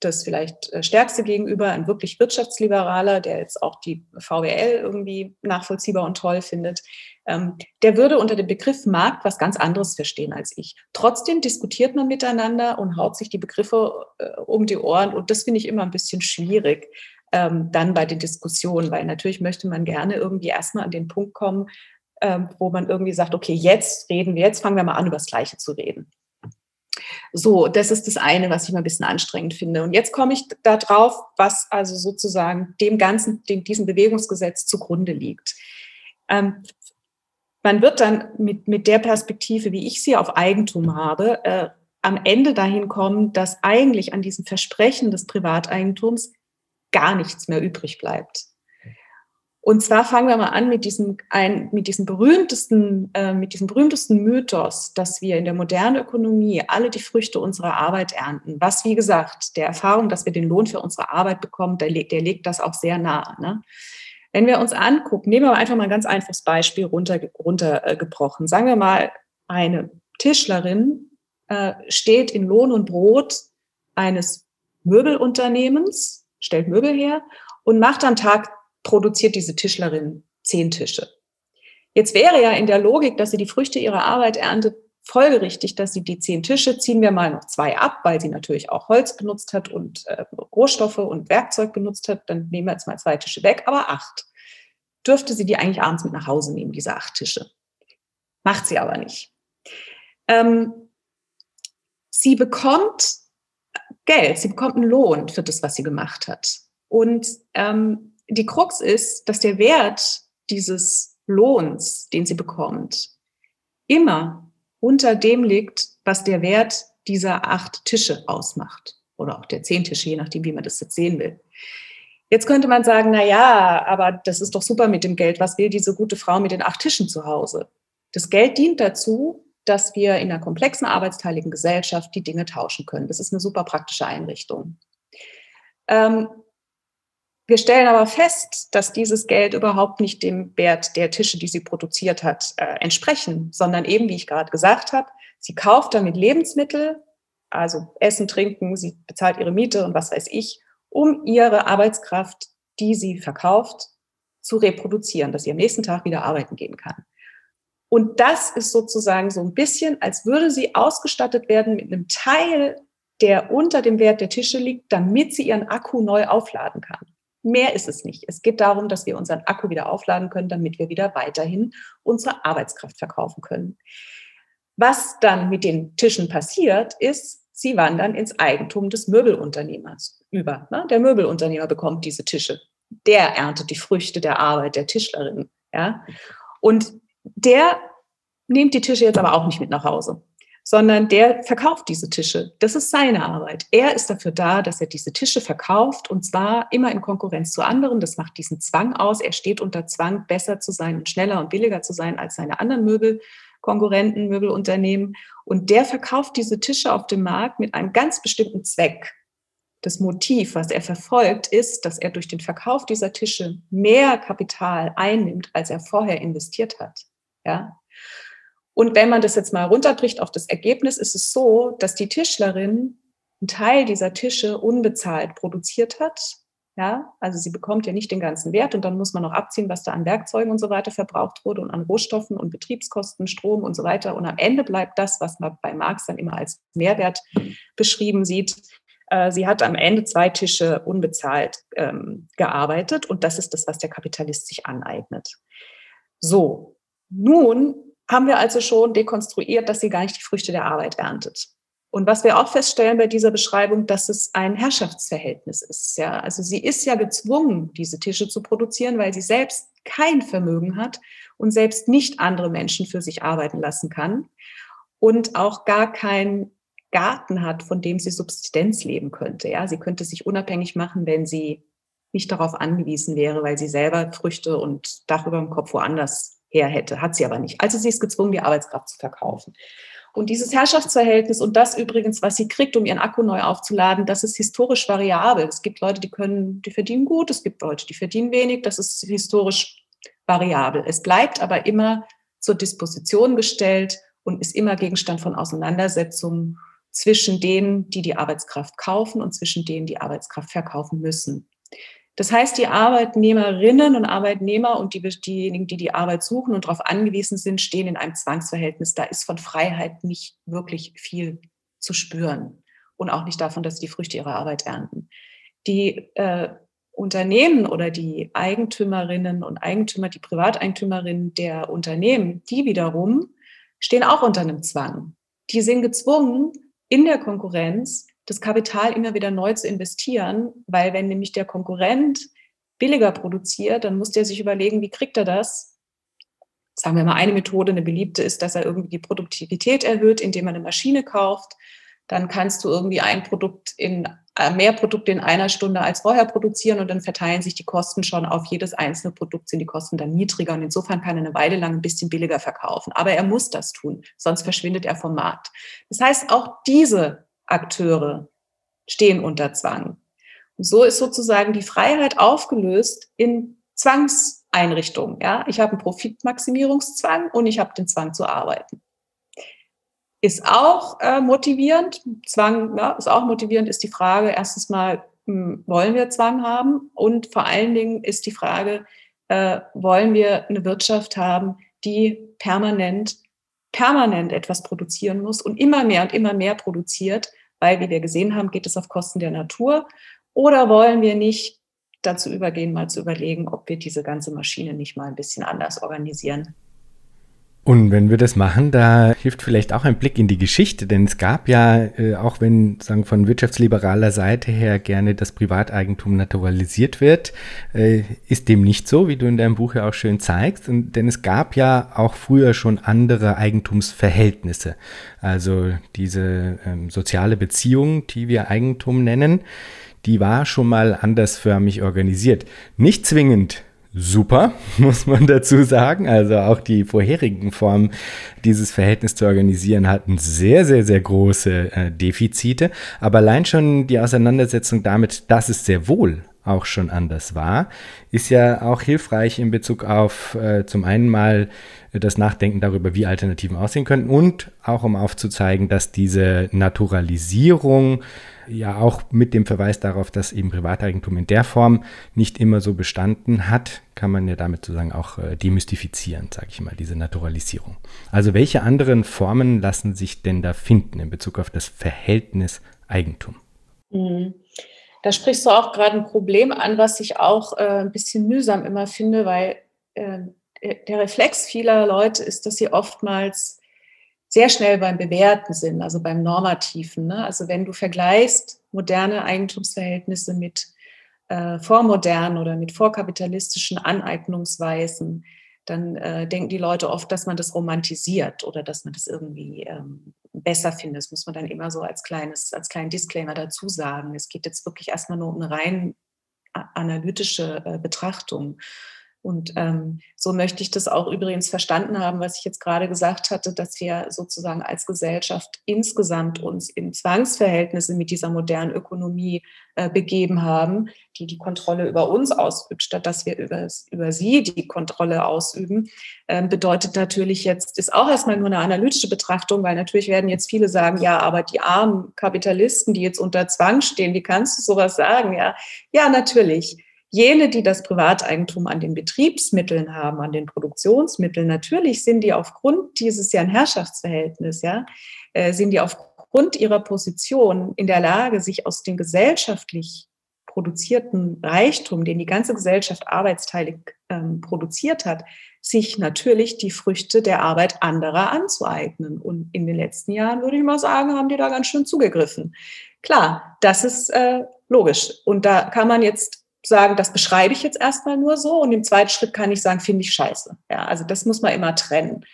das vielleicht äh, stärkste Gegenüber, ein wirklich Wirtschaftsliberaler, der jetzt auch die VWL irgendwie nachvollziehbar und toll findet, ähm, der würde unter dem Begriff Markt was ganz anderes verstehen als ich. Trotzdem diskutiert man miteinander und haut sich die Begriffe äh, um die Ohren und das finde ich immer ein bisschen schwierig. Ähm, dann bei den Diskussionen, weil natürlich möchte man gerne irgendwie erstmal an den Punkt kommen, ähm, wo man irgendwie sagt, okay, jetzt reden wir, jetzt fangen wir mal an, über das Gleiche zu reden. So, das ist das eine, was ich mal ein bisschen anstrengend finde. Und jetzt komme ich da drauf, was also sozusagen dem ganzen, dem, diesem Bewegungsgesetz zugrunde liegt. Ähm, man wird dann mit, mit der Perspektive, wie ich sie auf Eigentum habe, äh, am Ende dahin kommen, dass eigentlich an diesem Versprechen des Privateigentums gar nichts mehr übrig bleibt. Und zwar fangen wir mal an mit diesem, ein, mit diesem berühmtesten, äh, mit diesem berühmtesten Mythos, dass wir in der modernen Ökonomie alle die Früchte unserer Arbeit ernten. Was, wie gesagt, der Erfahrung, dass wir den Lohn für unsere Arbeit bekommen, der, der legt das auch sehr nahe. Ne? Wenn wir uns angucken, nehmen wir einfach mal ein ganz einfaches Beispiel runtergebrochen. Runter, äh, Sagen wir mal, eine Tischlerin äh, steht in Lohn und Brot eines Möbelunternehmens, stellt Möbel her und macht am Tag produziert diese Tischlerin zehn Tische. Jetzt wäre ja in der Logik, dass sie die Früchte ihrer Arbeit erntet, folgerichtig, dass sie die zehn Tische, ziehen wir mal noch zwei ab, weil sie natürlich auch Holz benutzt hat und äh, Rohstoffe und Werkzeug benutzt hat, dann nehmen wir jetzt mal zwei Tische weg, aber acht. Dürfte sie die eigentlich abends mit nach Hause nehmen, diese acht Tische? Macht sie aber nicht. Ähm, sie bekommt Geld, sie bekommt einen Lohn für das, was sie gemacht hat. Und ähm, die Krux ist, dass der Wert dieses Lohns, den sie bekommt, immer unter dem liegt, was der Wert dieser acht Tische ausmacht. Oder auch der zehn Tische, je nachdem, wie man das jetzt sehen will. Jetzt könnte man sagen, na ja, aber das ist doch super mit dem Geld. Was will diese gute Frau mit den acht Tischen zu Hause? Das Geld dient dazu, dass wir in einer komplexen arbeitsteiligen Gesellschaft die Dinge tauschen können. Das ist eine super praktische Einrichtung. Ähm, wir stellen aber fest, dass dieses Geld überhaupt nicht dem Wert der Tische, die sie produziert hat, äh, entsprechen, sondern eben, wie ich gerade gesagt habe, sie kauft damit Lebensmittel, also Essen, Trinken, sie bezahlt ihre Miete und was weiß ich, um ihre Arbeitskraft, die sie verkauft, zu reproduzieren, dass sie am nächsten Tag wieder arbeiten gehen kann. Und das ist sozusagen so ein bisschen, als würde sie ausgestattet werden mit einem Teil, der unter dem Wert der Tische liegt, damit sie ihren Akku neu aufladen kann. Mehr ist es nicht. Es geht darum, dass wir unseren Akku wieder aufladen können, damit wir wieder weiterhin unsere Arbeitskraft verkaufen können. Was dann mit den Tischen passiert, ist, sie wandern ins Eigentum des Möbelunternehmers über. Ne? Der Möbelunternehmer bekommt diese Tische. Der erntet die Früchte der Arbeit der Tischlerin. Und der nimmt die Tische jetzt aber auch nicht mit nach Hause, sondern der verkauft diese Tische. Das ist seine Arbeit. Er ist dafür da, dass er diese Tische verkauft und zwar immer in Konkurrenz zu anderen. Das macht diesen Zwang aus. Er steht unter Zwang, besser zu sein und schneller und billiger zu sein als seine anderen Möbelkonkurrenten, Möbelunternehmen. Und der verkauft diese Tische auf dem Markt mit einem ganz bestimmten Zweck. Das Motiv, was er verfolgt, ist, dass er durch den Verkauf dieser Tische mehr Kapital einnimmt, als er vorher investiert hat. Ja? Und wenn man das jetzt mal runterbricht auf das Ergebnis, ist es so, dass die Tischlerin einen Teil dieser Tische unbezahlt produziert hat. Ja, also sie bekommt ja nicht den ganzen Wert und dann muss man noch abziehen, was da an Werkzeugen und so weiter verbraucht wurde und an Rohstoffen und Betriebskosten, Strom und so weiter. Und am Ende bleibt das, was man bei Marx dann immer als Mehrwert beschrieben sieht. Äh, sie hat am Ende zwei Tische unbezahlt ähm, gearbeitet und das ist das, was der Kapitalist sich aneignet. So, nun haben wir also schon dekonstruiert, dass sie gar nicht die Früchte der Arbeit erntet. Und was wir auch feststellen bei dieser Beschreibung, dass es ein Herrschaftsverhältnis ist. Ja, also sie ist ja gezwungen, diese Tische zu produzieren, weil sie selbst kein Vermögen hat und selbst nicht andere Menschen für sich arbeiten lassen kann und auch gar keinen Garten hat, von dem sie Subsistenz leben könnte. Ja, sie könnte sich unabhängig machen, wenn sie nicht darauf angewiesen wäre, weil sie selber Früchte und Dach über dem Kopf woanders her hätte. Hat sie aber nicht. Also sie ist gezwungen, die Arbeitskraft zu verkaufen. Und dieses Herrschaftsverhältnis und das übrigens, was sie kriegt, um ihren Akku neu aufzuladen, das ist historisch variabel. Es gibt Leute, die können, die verdienen gut, es gibt Leute, die verdienen wenig. Das ist historisch variabel. Es bleibt aber immer zur Disposition gestellt und ist immer Gegenstand von Auseinandersetzungen zwischen denen, die die Arbeitskraft kaufen und zwischen denen, die Arbeitskraft verkaufen müssen. Das heißt, die Arbeitnehmerinnen und Arbeitnehmer und die, diejenigen, die die Arbeit suchen und darauf angewiesen sind, stehen in einem Zwangsverhältnis. Da ist von Freiheit nicht wirklich viel zu spüren und auch nicht davon, dass sie die Früchte ihrer Arbeit ernten. Die äh, Unternehmen oder die Eigentümerinnen und Eigentümer, die Privateigentümerinnen der Unternehmen, die wiederum stehen auch unter einem Zwang. Die sind gezwungen, in der Konkurrenz das Kapital immer wieder neu zu investieren, weil wenn nämlich der Konkurrent billiger produziert, dann muss der sich überlegen, wie kriegt er das? Sagen wir mal, eine Methode, eine beliebte ist, dass er irgendwie die Produktivität erhöht, indem er eine Maschine kauft. Dann kannst du irgendwie ein Produkt in äh, mehr Produkte in einer Stunde als vorher produzieren und dann verteilen sich die Kosten schon auf jedes einzelne Produkt, sind die Kosten dann niedriger und insofern kann er eine Weile lang ein bisschen billiger verkaufen. Aber er muss das tun, sonst verschwindet er vom Markt. Das heißt, auch diese Akteure stehen unter Zwang. Und so ist sozusagen die Freiheit aufgelöst in Zwangseinrichtungen. Ja, ich habe einen Profitmaximierungszwang und ich habe den Zwang zu arbeiten. Ist auch äh, motivierend. Zwang ja, ist auch motivierend, ist die Frage, erstens mal, hm, wollen wir Zwang haben? Und vor allen Dingen ist die Frage, äh, wollen wir eine Wirtschaft haben, die permanent permanent etwas produzieren muss und immer mehr und immer mehr produziert, weil, wie wir gesehen haben, geht es auf Kosten der Natur. Oder wollen wir nicht dazu übergehen, mal zu überlegen, ob wir diese ganze Maschine nicht mal ein bisschen anders organisieren? Und wenn wir das machen, da hilft vielleicht auch ein Blick in die Geschichte, denn es gab ja, äh, auch wenn sagen von wirtschaftsliberaler Seite her gerne das Privateigentum naturalisiert wird, äh, ist dem nicht so, wie du in deinem Buch ja auch schön zeigst. Und, denn es gab ja auch früher schon andere Eigentumsverhältnisse, also diese ähm, soziale Beziehung, die wir Eigentum nennen, die war schon mal andersförmig organisiert. Nicht zwingend super, muss man dazu sagen. Also auch die vorherigen Formen, dieses Verhältnis zu organisieren, hatten sehr, sehr, sehr große äh, Defizite. Aber allein schon die Auseinandersetzung damit, dass es sehr wohl auch schon anders war, ist ja auch hilfreich in Bezug auf äh, zum einen mal das Nachdenken darüber, wie Alternativen aussehen könnten und auch um aufzuzeigen, dass diese Naturalisierung ja auch mit dem Verweis darauf, dass eben Privateigentum in der Form nicht immer so bestanden hat, kann man ja damit sozusagen auch äh, demystifizieren, sage ich mal, diese Naturalisierung. Also welche anderen Formen lassen sich denn da finden in Bezug auf das Verhältnis Eigentum? Mhm. Da sprichst du auch gerade ein Problem an, was ich auch äh, ein bisschen mühsam immer finde, weil äh, der Reflex vieler Leute ist, dass sie oftmals sehr schnell beim Bewerten sind, also beim Normativen. Ne? Also wenn du vergleichst moderne Eigentumsverhältnisse mit äh, vormodernen oder mit vorkapitalistischen Aneignungsweisen, dann äh, denken die Leute oft, dass man das romantisiert oder dass man das irgendwie ähm, besser findet. Das muss man dann immer so als kleines, als kleinen Disclaimer dazu sagen. Es geht jetzt wirklich erstmal nur um eine rein analytische äh, Betrachtung. Und ähm, so möchte ich das auch übrigens verstanden haben, was ich jetzt gerade gesagt hatte, dass wir sozusagen als Gesellschaft insgesamt uns in Zwangsverhältnisse mit dieser modernen Ökonomie äh, begeben haben, die die Kontrolle über uns ausübt, statt dass wir über, über sie die Kontrolle ausüben, äh, bedeutet natürlich jetzt, ist auch erstmal nur eine analytische Betrachtung, weil natürlich werden jetzt viele sagen, ja, aber die armen Kapitalisten, die jetzt unter Zwang stehen, wie kannst du sowas sagen? Ja, ja, natürlich Jene, die das Privateigentum an den Betriebsmitteln haben, an den Produktionsmitteln, natürlich sind die aufgrund dieses ja ein Herrschaftsverhältnis, ja, äh, sind die aufgrund ihrer Position in der Lage, sich aus dem gesellschaftlich produzierten Reichtum, den die ganze Gesellschaft arbeitsteilig ähm, produziert hat, sich natürlich die Früchte der Arbeit anderer anzueignen. Und in den letzten Jahren, würde ich mal sagen, haben die da ganz schön zugegriffen. Klar, das ist äh, logisch. Und da kann man jetzt sagen, das beschreibe ich jetzt erstmal nur so und im zweiten Schritt kann ich sagen, finde ich scheiße. Ja, also das muss man immer trennen.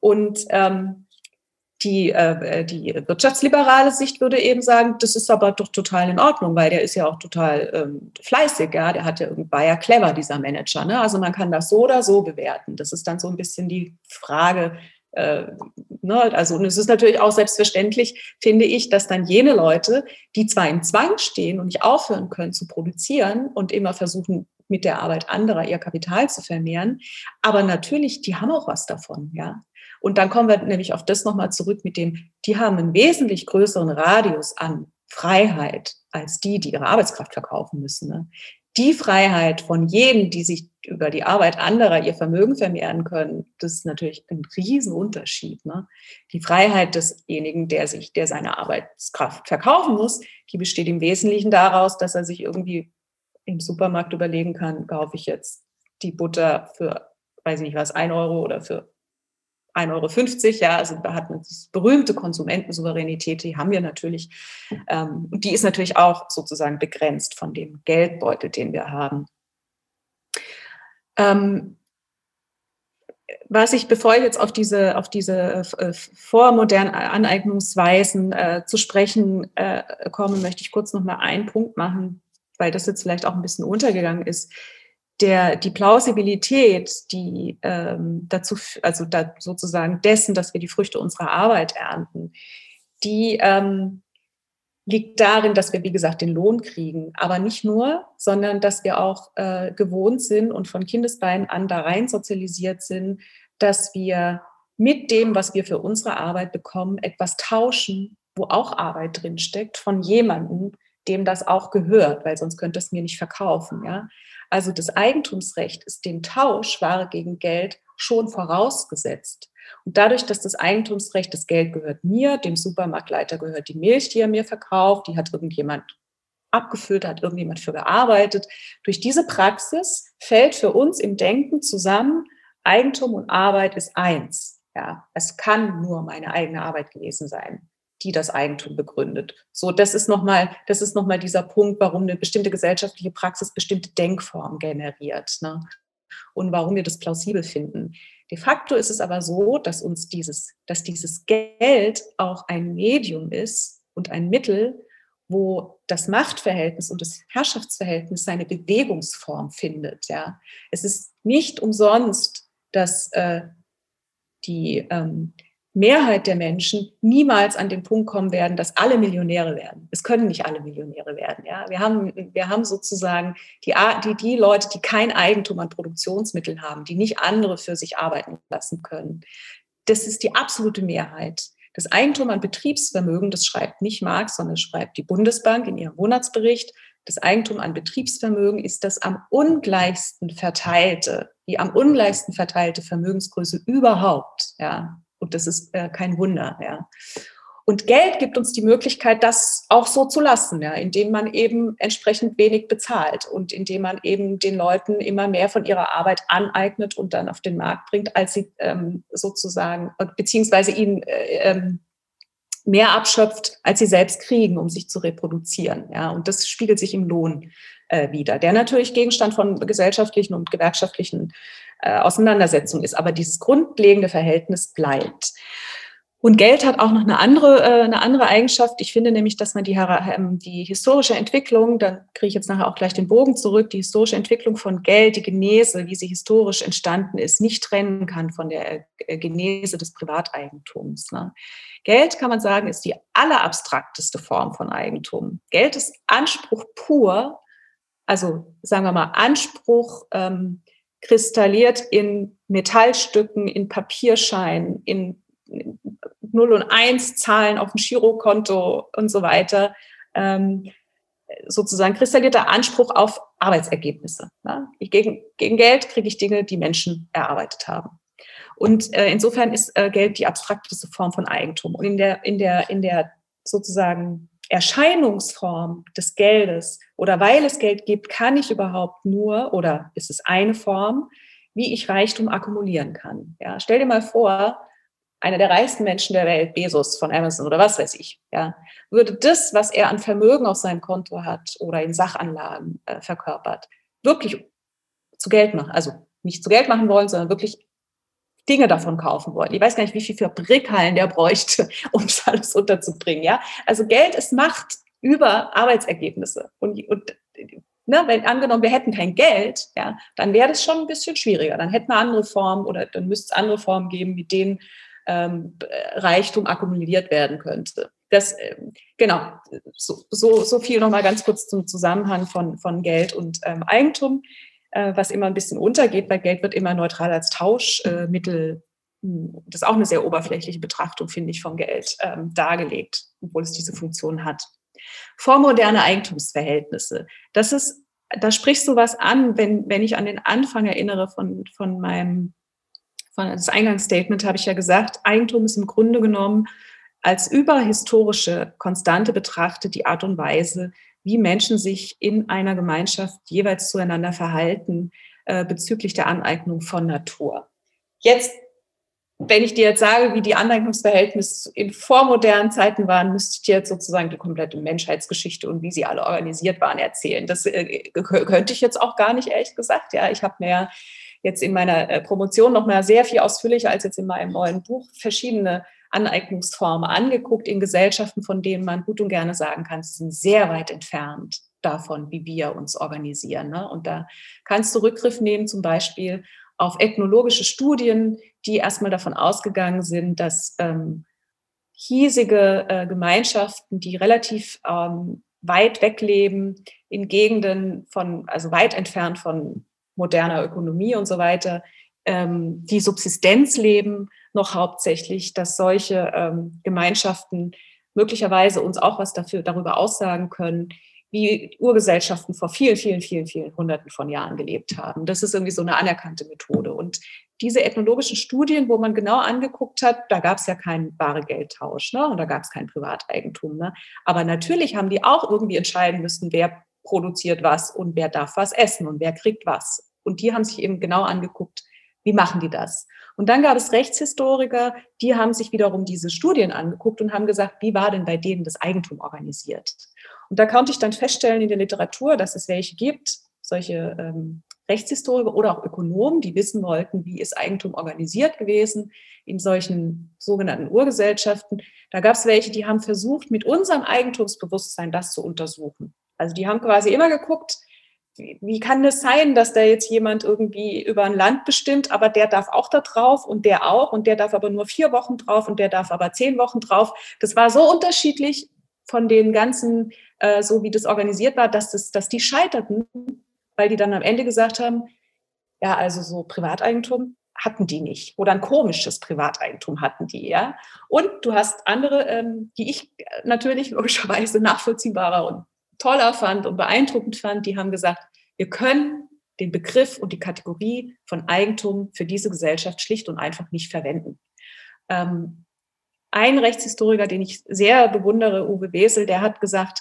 Und ähm, die, äh, die wirtschaftsliberale Sicht würde eben sagen, das ist aber doch total in Ordnung, weil der ist ja auch total ähm, fleißig, ja, der hat ja war ja clever, dieser Manager. Ne? Also man kann das so oder so bewerten. Das ist dann so ein bisschen die Frage, äh, ne, also und es ist natürlich auch selbstverständlich, finde ich, dass dann jene Leute, die zwar im Zwang stehen und nicht aufhören können zu produzieren und immer versuchen, mit der Arbeit anderer ihr Kapital zu vermehren, aber natürlich, die haben auch was davon, ja. Und dann kommen wir nämlich auf das nochmal zurück mit dem, die haben einen wesentlich größeren Radius an Freiheit als die, die ihre Arbeitskraft verkaufen müssen. Ne? Die Freiheit von jedem, die sich über die Arbeit anderer ihr Vermögen vermehren können, das ist natürlich ein Riesenunterschied. Ne? Die Freiheit desjenigen, der sich, der seine Arbeitskraft verkaufen muss, die besteht im Wesentlichen daraus, dass er sich irgendwie im Supermarkt überlegen kann, kaufe ich jetzt die Butter für, weiß ich nicht was, ein Euro oder für 1,50 Euro, ja, also da hat man die berühmte Konsumentensouveränität, die haben wir natürlich. Ähm, und die ist natürlich auch sozusagen begrenzt von dem Geldbeutel, den wir haben. Ähm, was ich, bevor ich jetzt auf diese, auf diese äh, vormodernen Aneignungsweisen äh, zu sprechen äh, komme, möchte ich kurz noch mal einen Punkt machen, weil das jetzt vielleicht auch ein bisschen untergegangen ist der, die Plausibilität, die ähm, dazu, also da sozusagen dessen, dass wir die Früchte unserer Arbeit ernten, die ähm, liegt darin, dass wir, wie gesagt, den Lohn kriegen. Aber nicht nur, sondern dass wir auch äh, gewohnt sind und von Kindesbeinen an da rein sozialisiert sind, dass wir mit dem, was wir für unsere Arbeit bekommen, etwas tauschen, wo auch Arbeit drinsteckt, von jemandem, dem das auch gehört, weil sonst könnte es mir nicht verkaufen. Ja? Also das Eigentumsrecht ist dem Tausch Ware gegen Geld schon vorausgesetzt. Und dadurch, dass das Eigentumsrecht, das Geld gehört mir, dem Supermarktleiter gehört die Milch, die er mir verkauft, die hat irgendjemand abgefüllt, hat irgendjemand für gearbeitet. Durch diese Praxis fällt für uns im Denken zusammen, Eigentum und Arbeit ist eins. Ja, es kann nur meine eigene Arbeit gewesen sein die das Eigentum begründet. So, das ist nochmal, das ist nochmal dieser Punkt, warum eine bestimmte gesellschaftliche Praxis bestimmte Denkformen generiert. Ne? Und warum wir das plausibel finden. De facto ist es aber so, dass uns dieses, dass dieses Geld auch ein Medium ist und ein Mittel, wo das Machtverhältnis und das Herrschaftsverhältnis seine Bewegungsform findet. Ja. Es ist nicht umsonst, dass äh, die ähm, Mehrheit der Menschen niemals an den Punkt kommen werden, dass alle Millionäre werden. Es können nicht alle Millionäre werden. Ja? Wir, haben, wir haben sozusagen die, die, die Leute, die kein Eigentum an Produktionsmitteln haben, die nicht andere für sich arbeiten lassen können. Das ist die absolute Mehrheit. Das Eigentum an Betriebsvermögen, das schreibt nicht Marx, sondern schreibt die Bundesbank in ihrem Monatsbericht. Das Eigentum an Betriebsvermögen ist das am ungleichsten verteilte, die am ungleichsten verteilte Vermögensgröße überhaupt. Ja, und das ist äh, kein Wunder. Ja. Und Geld gibt uns die Möglichkeit, das auch so zu lassen, ja, indem man eben entsprechend wenig bezahlt und indem man eben den Leuten immer mehr von ihrer Arbeit aneignet und dann auf den Markt bringt, als sie ähm, sozusagen, beziehungsweise ihnen äh, ähm, mehr abschöpft, als sie selbst kriegen, um sich zu reproduzieren. Ja, und das spiegelt sich im Lohn äh, wieder, der natürlich Gegenstand von gesellschaftlichen und gewerkschaftlichen äh, Auseinandersetzung ist. Aber dieses grundlegende Verhältnis bleibt. Und Geld hat auch noch eine andere, äh, eine andere Eigenschaft. Ich finde nämlich, dass man die, ähm, die historische Entwicklung, dann kriege ich jetzt nachher auch gleich den Bogen zurück, die historische Entwicklung von Geld, die Genese, wie sie historisch entstanden ist, nicht trennen kann von der äh, Genese des Privateigentums. Ne? Geld, kann man sagen, ist die allerabstrakteste Form von Eigentum. Geld ist Anspruch pur, also sagen wir mal Anspruch, ähm, kristalliert in Metallstücken, in Papierscheinen, in 0 und 1 Zahlen auf dem Girokonto und so weiter. Ähm, sozusagen kristallierter Anspruch auf Arbeitsergebnisse. Ne? Ich, gegen, gegen Geld kriege ich Dinge, die Menschen erarbeitet haben. Und äh, insofern ist äh, Geld die abstrakteste Form von Eigentum. Und in der, in der, in der sozusagen Erscheinungsform des Geldes oder weil es Geld gibt, kann ich überhaupt nur oder ist es eine Form, wie ich Reichtum akkumulieren kann. Ja, stell dir mal vor, einer der reichsten Menschen der Welt, Bezos von Amazon oder was weiß ich, ja, würde das, was er an Vermögen auf seinem Konto hat oder in Sachanlagen äh, verkörpert, wirklich zu Geld machen. Also nicht zu Geld machen wollen, sondern wirklich Dinge davon kaufen wollen. Ich weiß gar nicht, wie viel Fabrikhallen der bräuchte, um das alles unterzubringen. Ja? Also Geld ist Macht über Arbeitsergebnisse. Und, und ne, wenn angenommen, wir hätten kein Geld, ja, dann wäre das schon ein bisschen schwieriger. Dann hätten wir andere Formen oder dann müsste es andere Formen geben, mit denen ähm, Reichtum akkumuliert werden könnte. Das, äh, genau, so, so, so viel nochmal ganz kurz zum Zusammenhang von, von Geld und ähm, Eigentum äh, was immer ein bisschen untergeht, weil Geld wird immer neutral als Tauschmittel, äh, das ist auch eine sehr oberflächliche Betrachtung, finde ich, von Geld ähm, dargelegt, obwohl es diese Funktion hat. Vormoderne Eigentumsverhältnisse. Das ist, da sprichst du was an, wenn, wenn ich an den Anfang erinnere von, von meinem, von das Eingangsstatement habe ich ja gesagt, Eigentum ist im Grunde genommen als überhistorische Konstante betrachtet die Art und Weise, wie Menschen sich in einer Gemeinschaft jeweils zueinander verhalten äh, bezüglich der Aneignung von Natur. Jetzt, wenn ich dir jetzt sage, wie die Aneignungsverhältnisse in vormodernen Zeiten waren, müsste ich dir jetzt sozusagen die komplette Menschheitsgeschichte und wie sie alle organisiert waren erzählen. Das äh, könnte ich jetzt auch gar nicht, ehrlich gesagt. Ja, ich habe mir jetzt in meiner äh, Promotion noch mal sehr viel ausführlicher als jetzt in meinem neuen Buch verschiedene Aneignungsformen angeguckt in Gesellschaften, von denen man gut und gerne sagen kann, sie sind sehr weit entfernt davon, wie wir uns organisieren. Ne? Und da kannst du Rückgriff nehmen, zum Beispiel auf ethnologische Studien, die erstmal davon ausgegangen sind, dass ähm, hiesige äh, Gemeinschaften, die relativ ähm, weit weg leben, in Gegenden von, also weit entfernt von moderner Ökonomie und so weiter, ähm, die Subsistenz leben, noch hauptsächlich, dass solche ähm, Gemeinschaften möglicherweise uns auch was dafür, darüber aussagen können, wie Urgesellschaften vor vielen, vielen, vielen, vielen Hunderten von Jahren gelebt haben. Das ist irgendwie so eine anerkannte Methode. Und diese ethnologischen Studien, wo man genau angeguckt hat, da gab es ja keinen Baregeldtausch ne? und da gab es kein Privateigentum. Ne? Aber natürlich haben die auch irgendwie entscheiden müssen, wer produziert was und wer darf was essen und wer kriegt was. Und die haben sich eben genau angeguckt, wie machen die das? Und dann gab es Rechtshistoriker, die haben sich wiederum diese Studien angeguckt und haben gesagt, wie war denn bei denen das Eigentum organisiert? Und da konnte ich dann feststellen in der Literatur, dass es welche gibt, solche ähm, Rechtshistoriker oder auch Ökonomen, die wissen wollten, wie ist Eigentum organisiert gewesen in solchen sogenannten Urgesellschaften. Da gab es welche, die haben versucht, mit unserem Eigentumsbewusstsein das zu untersuchen. Also die haben quasi immer geguckt, wie kann es sein, dass da jetzt jemand irgendwie über ein Land bestimmt, aber der darf auch da drauf und der auch und der darf aber nur vier Wochen drauf und der darf aber zehn Wochen drauf. Das war so unterschiedlich von den ganzen, äh, so wie das organisiert war, dass, das, dass die scheiterten, weil die dann am Ende gesagt haben, ja, also so Privateigentum hatten die nicht oder ein komisches Privateigentum hatten die, ja. Und du hast andere, ähm, die ich natürlich logischerweise nachvollziehbarer und toller fand und beeindruckend fand, die haben gesagt, wir können den Begriff und die Kategorie von Eigentum für diese Gesellschaft schlicht und einfach nicht verwenden. Ähm, ein Rechtshistoriker, den ich sehr bewundere, Uwe Wesel, der hat gesagt,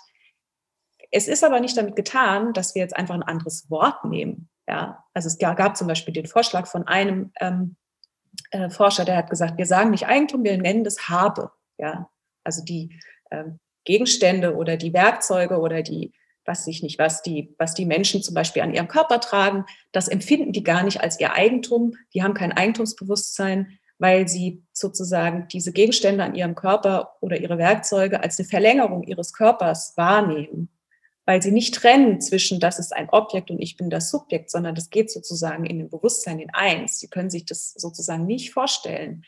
es ist aber nicht damit getan, dass wir jetzt einfach ein anderes Wort nehmen. Ja, also es gab zum Beispiel den Vorschlag von einem ähm, äh, Forscher, der hat gesagt, wir sagen nicht Eigentum, wir nennen das Habe. Ja, also die ähm, Gegenstände oder die Werkzeuge oder die, was ich nicht, was die, was die Menschen zum Beispiel an ihrem Körper tragen, das empfinden die gar nicht als ihr Eigentum. Die haben kein Eigentumsbewusstsein, weil sie sozusagen diese Gegenstände an ihrem Körper oder ihre Werkzeuge als eine Verlängerung ihres Körpers wahrnehmen. Weil sie nicht trennen zwischen, das ist ein Objekt und ich bin das Subjekt, sondern das geht sozusagen in dem Bewusstsein in eins. Sie können sich das sozusagen nicht vorstellen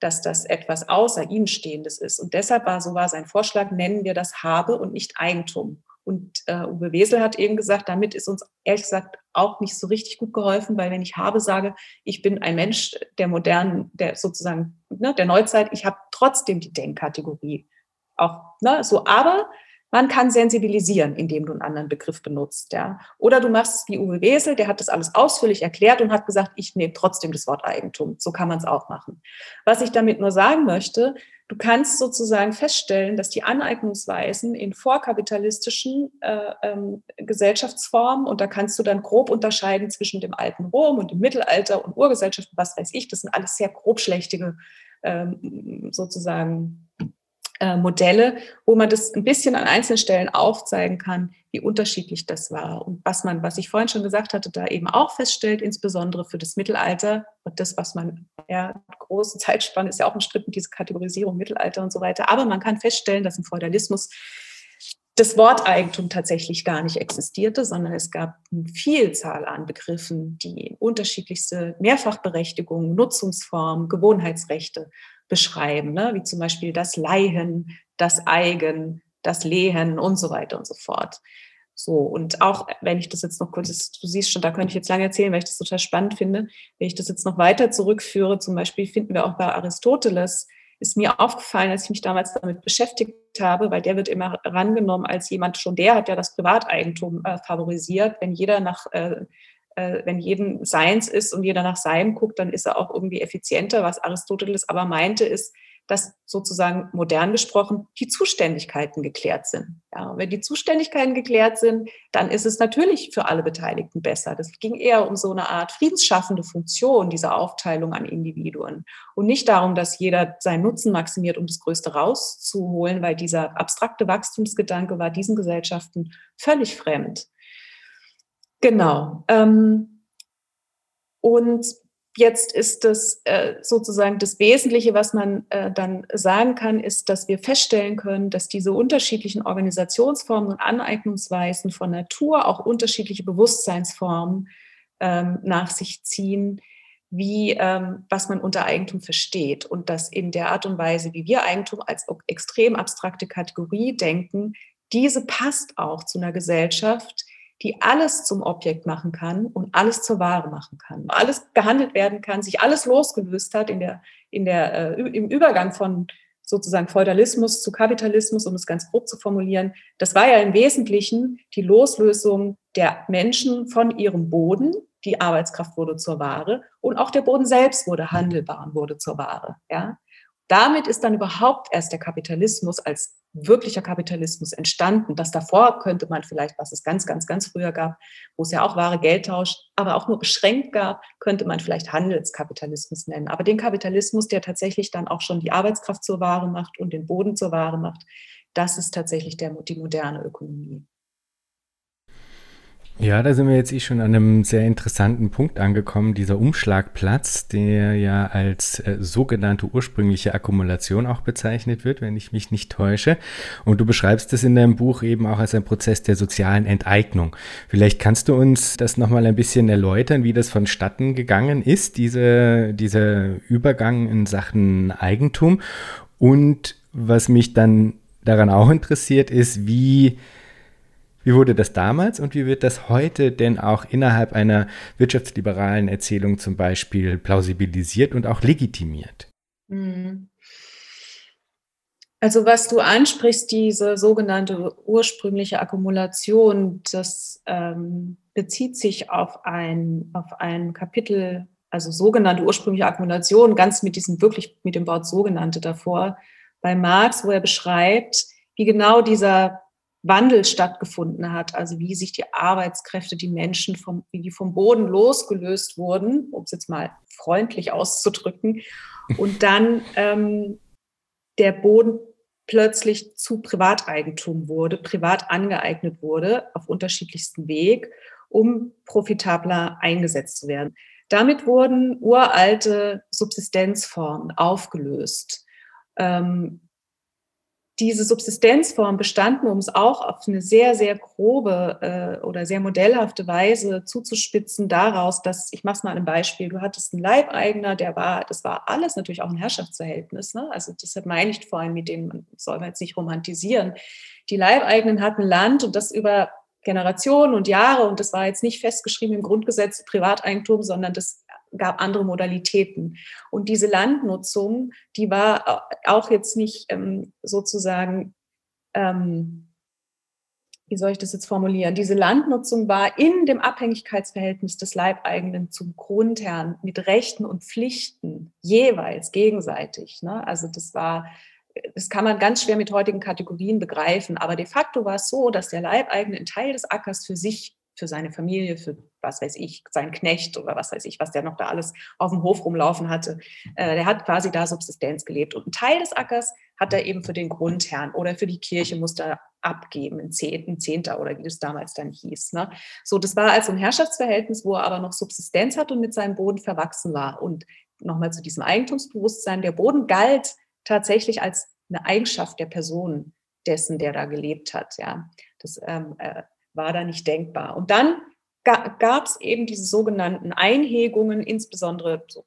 dass das etwas außer ihnen Stehendes ist. Und deshalb war so war sein Vorschlag, nennen wir das Habe und nicht Eigentum. Und äh, Uwe Wesel hat eben gesagt, damit ist uns ehrlich gesagt auch nicht so richtig gut geholfen, weil wenn ich habe sage, ich bin ein Mensch der modernen, der sozusagen ne, der Neuzeit, ich habe trotzdem die Denkkategorie. Auch ne, so, aber man kann sensibilisieren, indem du einen anderen Begriff benutzt. Ja. Oder du machst es wie Uwe Wesel, der hat das alles ausführlich erklärt und hat gesagt, ich nehme trotzdem das Wort Eigentum. So kann man es auch machen. Was ich damit nur sagen möchte, du kannst sozusagen feststellen, dass die Aneignungsweisen in vorkapitalistischen äh, ähm, Gesellschaftsformen, und da kannst du dann grob unterscheiden zwischen dem alten Rom und dem Mittelalter und Urgesellschaften, was weiß ich, das sind alles sehr grobschlächtige ähm, sozusagen äh, Modelle, wo man das ein bisschen an einzelnen Stellen aufzeigen kann, wie unterschiedlich das war. Und was man, was ich vorhin schon gesagt hatte, da eben auch feststellt, insbesondere für das Mittelalter und das, was man, ja, große Zeitspanne ist ja auch umstritten, diese Kategorisierung Mittelalter und so weiter. Aber man kann feststellen, dass im Feudalismus das Wort Eigentum tatsächlich gar nicht existierte, sondern es gab eine Vielzahl an Begriffen, die unterschiedlichste Mehrfachberechtigungen, Nutzungsformen, Gewohnheitsrechte beschreiben, ne? wie zum Beispiel das Leihen, das Eigen, das Lehen und so weiter und so fort. So, und auch wenn ich das jetzt noch kurz, du siehst schon, da könnte ich jetzt lange erzählen, weil ich das total spannend finde. Wenn ich das jetzt noch weiter zurückführe, zum Beispiel finden wir auch bei Aristoteles, ist mir aufgefallen, als ich mich damals damit beschäftigt habe, weil der wird immer rangenommen als jemand, schon der hat ja das Privateigentum äh, favorisiert. Wenn jeder nach äh, äh, wenn jedem seins ist und jeder nach seinem guckt, dann ist er auch irgendwie effizienter. Was Aristoteles aber meinte, ist, dass sozusagen modern gesprochen die Zuständigkeiten geklärt sind. Ja, wenn die Zuständigkeiten geklärt sind, dann ist es natürlich für alle Beteiligten besser. Das ging eher um so eine Art friedensschaffende Funktion dieser Aufteilung an Individuen und nicht darum, dass jeder seinen Nutzen maximiert, um das Größte rauszuholen, weil dieser abstrakte Wachstumsgedanke war diesen Gesellschaften völlig fremd. Genau. Ähm, und jetzt ist das äh, sozusagen das Wesentliche, was man äh, dann sagen kann, ist, dass wir feststellen können, dass diese unterschiedlichen Organisationsformen und Aneignungsweisen von Natur auch unterschiedliche Bewusstseinsformen ähm, nach sich ziehen, wie ähm, was man unter Eigentum versteht und dass in der Art und Weise, wie wir Eigentum als extrem abstrakte Kategorie denken, diese passt auch zu einer Gesellschaft, die alles zum Objekt machen kann und alles zur Ware machen kann. Alles gehandelt werden kann, sich alles losgelöst hat in der, in der, äh, im Übergang von sozusagen Feudalismus zu Kapitalismus, um es ganz grob zu formulieren. Das war ja im Wesentlichen die Loslösung der Menschen von ihrem Boden. Die Arbeitskraft wurde zur Ware und auch der Boden selbst wurde handelbar und wurde zur Ware. Ja? Damit ist dann überhaupt erst der Kapitalismus als wirklicher Kapitalismus entstanden. Das davor könnte man vielleicht, was es ganz, ganz, ganz früher gab, wo es ja auch wahre Geldtausch, aber auch nur beschränkt gab, könnte man vielleicht Handelskapitalismus nennen. Aber den Kapitalismus, der tatsächlich dann auch schon die Arbeitskraft zur Ware macht und den Boden zur Ware macht, das ist tatsächlich der, die moderne Ökonomie. Ja, da sind wir jetzt eh schon an einem sehr interessanten Punkt angekommen, dieser Umschlagplatz, der ja als äh, sogenannte ursprüngliche Akkumulation auch bezeichnet wird, wenn ich mich nicht täusche. Und du beschreibst es in deinem Buch eben auch als ein Prozess der sozialen Enteignung. Vielleicht kannst du uns das nochmal ein bisschen erläutern, wie das vonstatten gegangen ist, diese, dieser Übergang in Sachen Eigentum. Und was mich dann daran auch interessiert, ist, wie wie wurde das damals und wie wird das heute denn auch innerhalb einer wirtschaftsliberalen Erzählung zum Beispiel plausibilisiert und auch legitimiert? Mhm. Also was du ansprichst, diese sogenannte ursprüngliche Akkumulation, das ähm, bezieht sich auf ein, auf ein Kapitel, also sogenannte ursprüngliche Akkumulation, ganz mit diesem wirklich mit dem Wort sogenannte davor bei Marx, wo er beschreibt, wie genau dieser Wandel stattgefunden hat, also wie sich die Arbeitskräfte, die Menschen vom, wie die vom Boden losgelöst wurden, um es jetzt mal freundlich auszudrücken, und dann ähm, der Boden plötzlich zu Privateigentum wurde, privat angeeignet wurde, auf unterschiedlichsten Weg, um profitabler eingesetzt zu werden. Damit wurden uralte Subsistenzformen aufgelöst. Ähm, diese Subsistenzform bestanden, um es auch auf eine sehr, sehr grobe äh, oder sehr modellhafte Weise zuzuspitzen, daraus, dass, ich mache es mal ein Beispiel, du hattest einen Leibeigner, der war, das war alles natürlich auch ein Herrschaftsverhältnis, ne? also deshalb meine ich vor allem, mit dem soll man jetzt nicht romantisieren. Die Leibeigenen hatten Land und das über Generationen und Jahre und das war jetzt nicht festgeschrieben im Grundgesetz Privateigentum, sondern das gab andere Modalitäten. Und diese Landnutzung, die war auch jetzt nicht ähm, sozusagen, ähm, wie soll ich das jetzt formulieren? Diese Landnutzung war in dem Abhängigkeitsverhältnis des Leibeigenen zum Grundherrn mit Rechten und Pflichten jeweils gegenseitig. Ne? Also das war das kann man ganz schwer mit heutigen Kategorien begreifen. Aber de facto war es so, dass der Leibeigene einen Teil des Ackers für sich für seine Familie, für was weiß ich, seinen Knecht oder was weiß ich, was der noch da alles auf dem Hof rumlaufen hatte. Äh, der hat quasi da Subsistenz gelebt. Und ein Teil des Ackers hat er eben für den Grundherrn oder für die Kirche musste er abgeben, ein Zehnter oder wie das damals dann hieß. Ne? So, das war also ein Herrschaftsverhältnis, wo er aber noch Subsistenz hat und mit seinem Boden verwachsen war. Und nochmal zu diesem Eigentumsbewusstsein, der Boden galt tatsächlich als eine Eigenschaft der Person dessen, der da gelebt hat. Ja, das ähm, äh, war da nicht denkbar. Und dann ga, gab es eben diese sogenannten Einhegungen, insbesondere so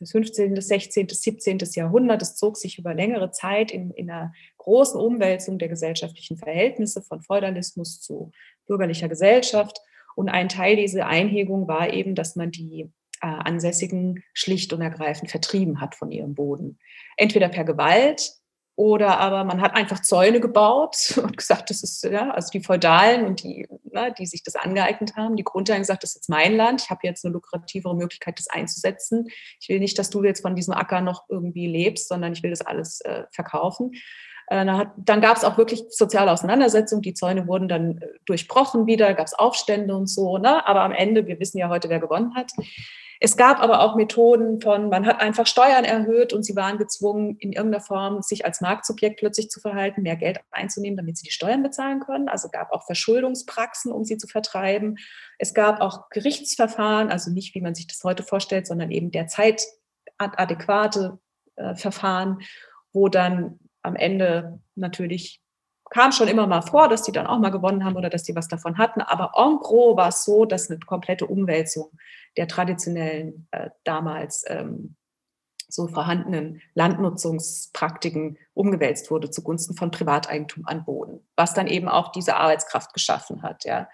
das 15., 16., 17. Jahrhundert. Es zog sich über längere Zeit in, in einer großen Umwälzung der gesellschaftlichen Verhältnisse von Feudalismus zu bürgerlicher Gesellschaft. Und ein Teil dieser Einhegung war eben, dass man die äh, Ansässigen schlicht und ergreifend vertrieben hat von ihrem Boden. Entweder per Gewalt oder aber man hat einfach Zäune gebaut und gesagt, das ist, ja, also die Feudalen und die, ne, die sich das angeeignet haben, die Grundherren gesagt, das ist jetzt mein Land, ich habe jetzt eine lukrativere Möglichkeit, das einzusetzen. Ich will nicht, dass du jetzt von diesem Acker noch irgendwie lebst, sondern ich will das alles äh, verkaufen. Äh, dann, dann gab es auch wirklich soziale Auseinandersetzungen, die Zäune wurden dann äh, durchbrochen wieder, gab es Aufstände und so, ne? aber am Ende, wir wissen ja heute, wer gewonnen hat. Es gab aber auch Methoden von, man hat einfach Steuern erhöht und sie waren gezwungen, in irgendeiner Form sich als Marktsubjekt plötzlich zu verhalten, mehr Geld einzunehmen, damit sie die Steuern bezahlen können. Also gab auch Verschuldungspraxen, um sie zu vertreiben. Es gab auch Gerichtsverfahren, also nicht, wie man sich das heute vorstellt, sondern eben derzeit adäquate äh, Verfahren, wo dann am Ende natürlich kam schon immer mal vor, dass die dann auch mal gewonnen haben oder dass die was davon hatten. Aber en gros war es so, dass eine komplette Umwälzung der traditionellen äh, damals ähm, so vorhandenen Landnutzungspraktiken umgewälzt wurde zugunsten von Privateigentum an Boden, was dann eben auch diese Arbeitskraft geschaffen hat. Ja.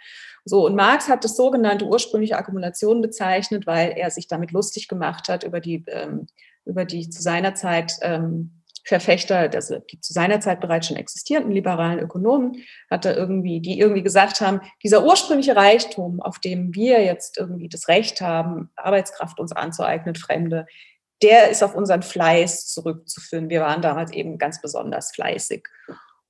So, und Marx hat das sogenannte ursprüngliche Akkumulation bezeichnet, weil er sich damit lustig gemacht hat über die, ähm, über die zu seiner Zeit ähm, Verfechter, also die zu seiner Zeit bereits schon existierenden liberalen Ökonomen, hat er irgendwie, die irgendwie gesagt haben, dieser ursprüngliche Reichtum, auf dem wir jetzt irgendwie das Recht haben, Arbeitskraft uns anzueignen, Fremde, der ist auf unseren Fleiß zurückzuführen. Wir waren damals eben ganz besonders fleißig.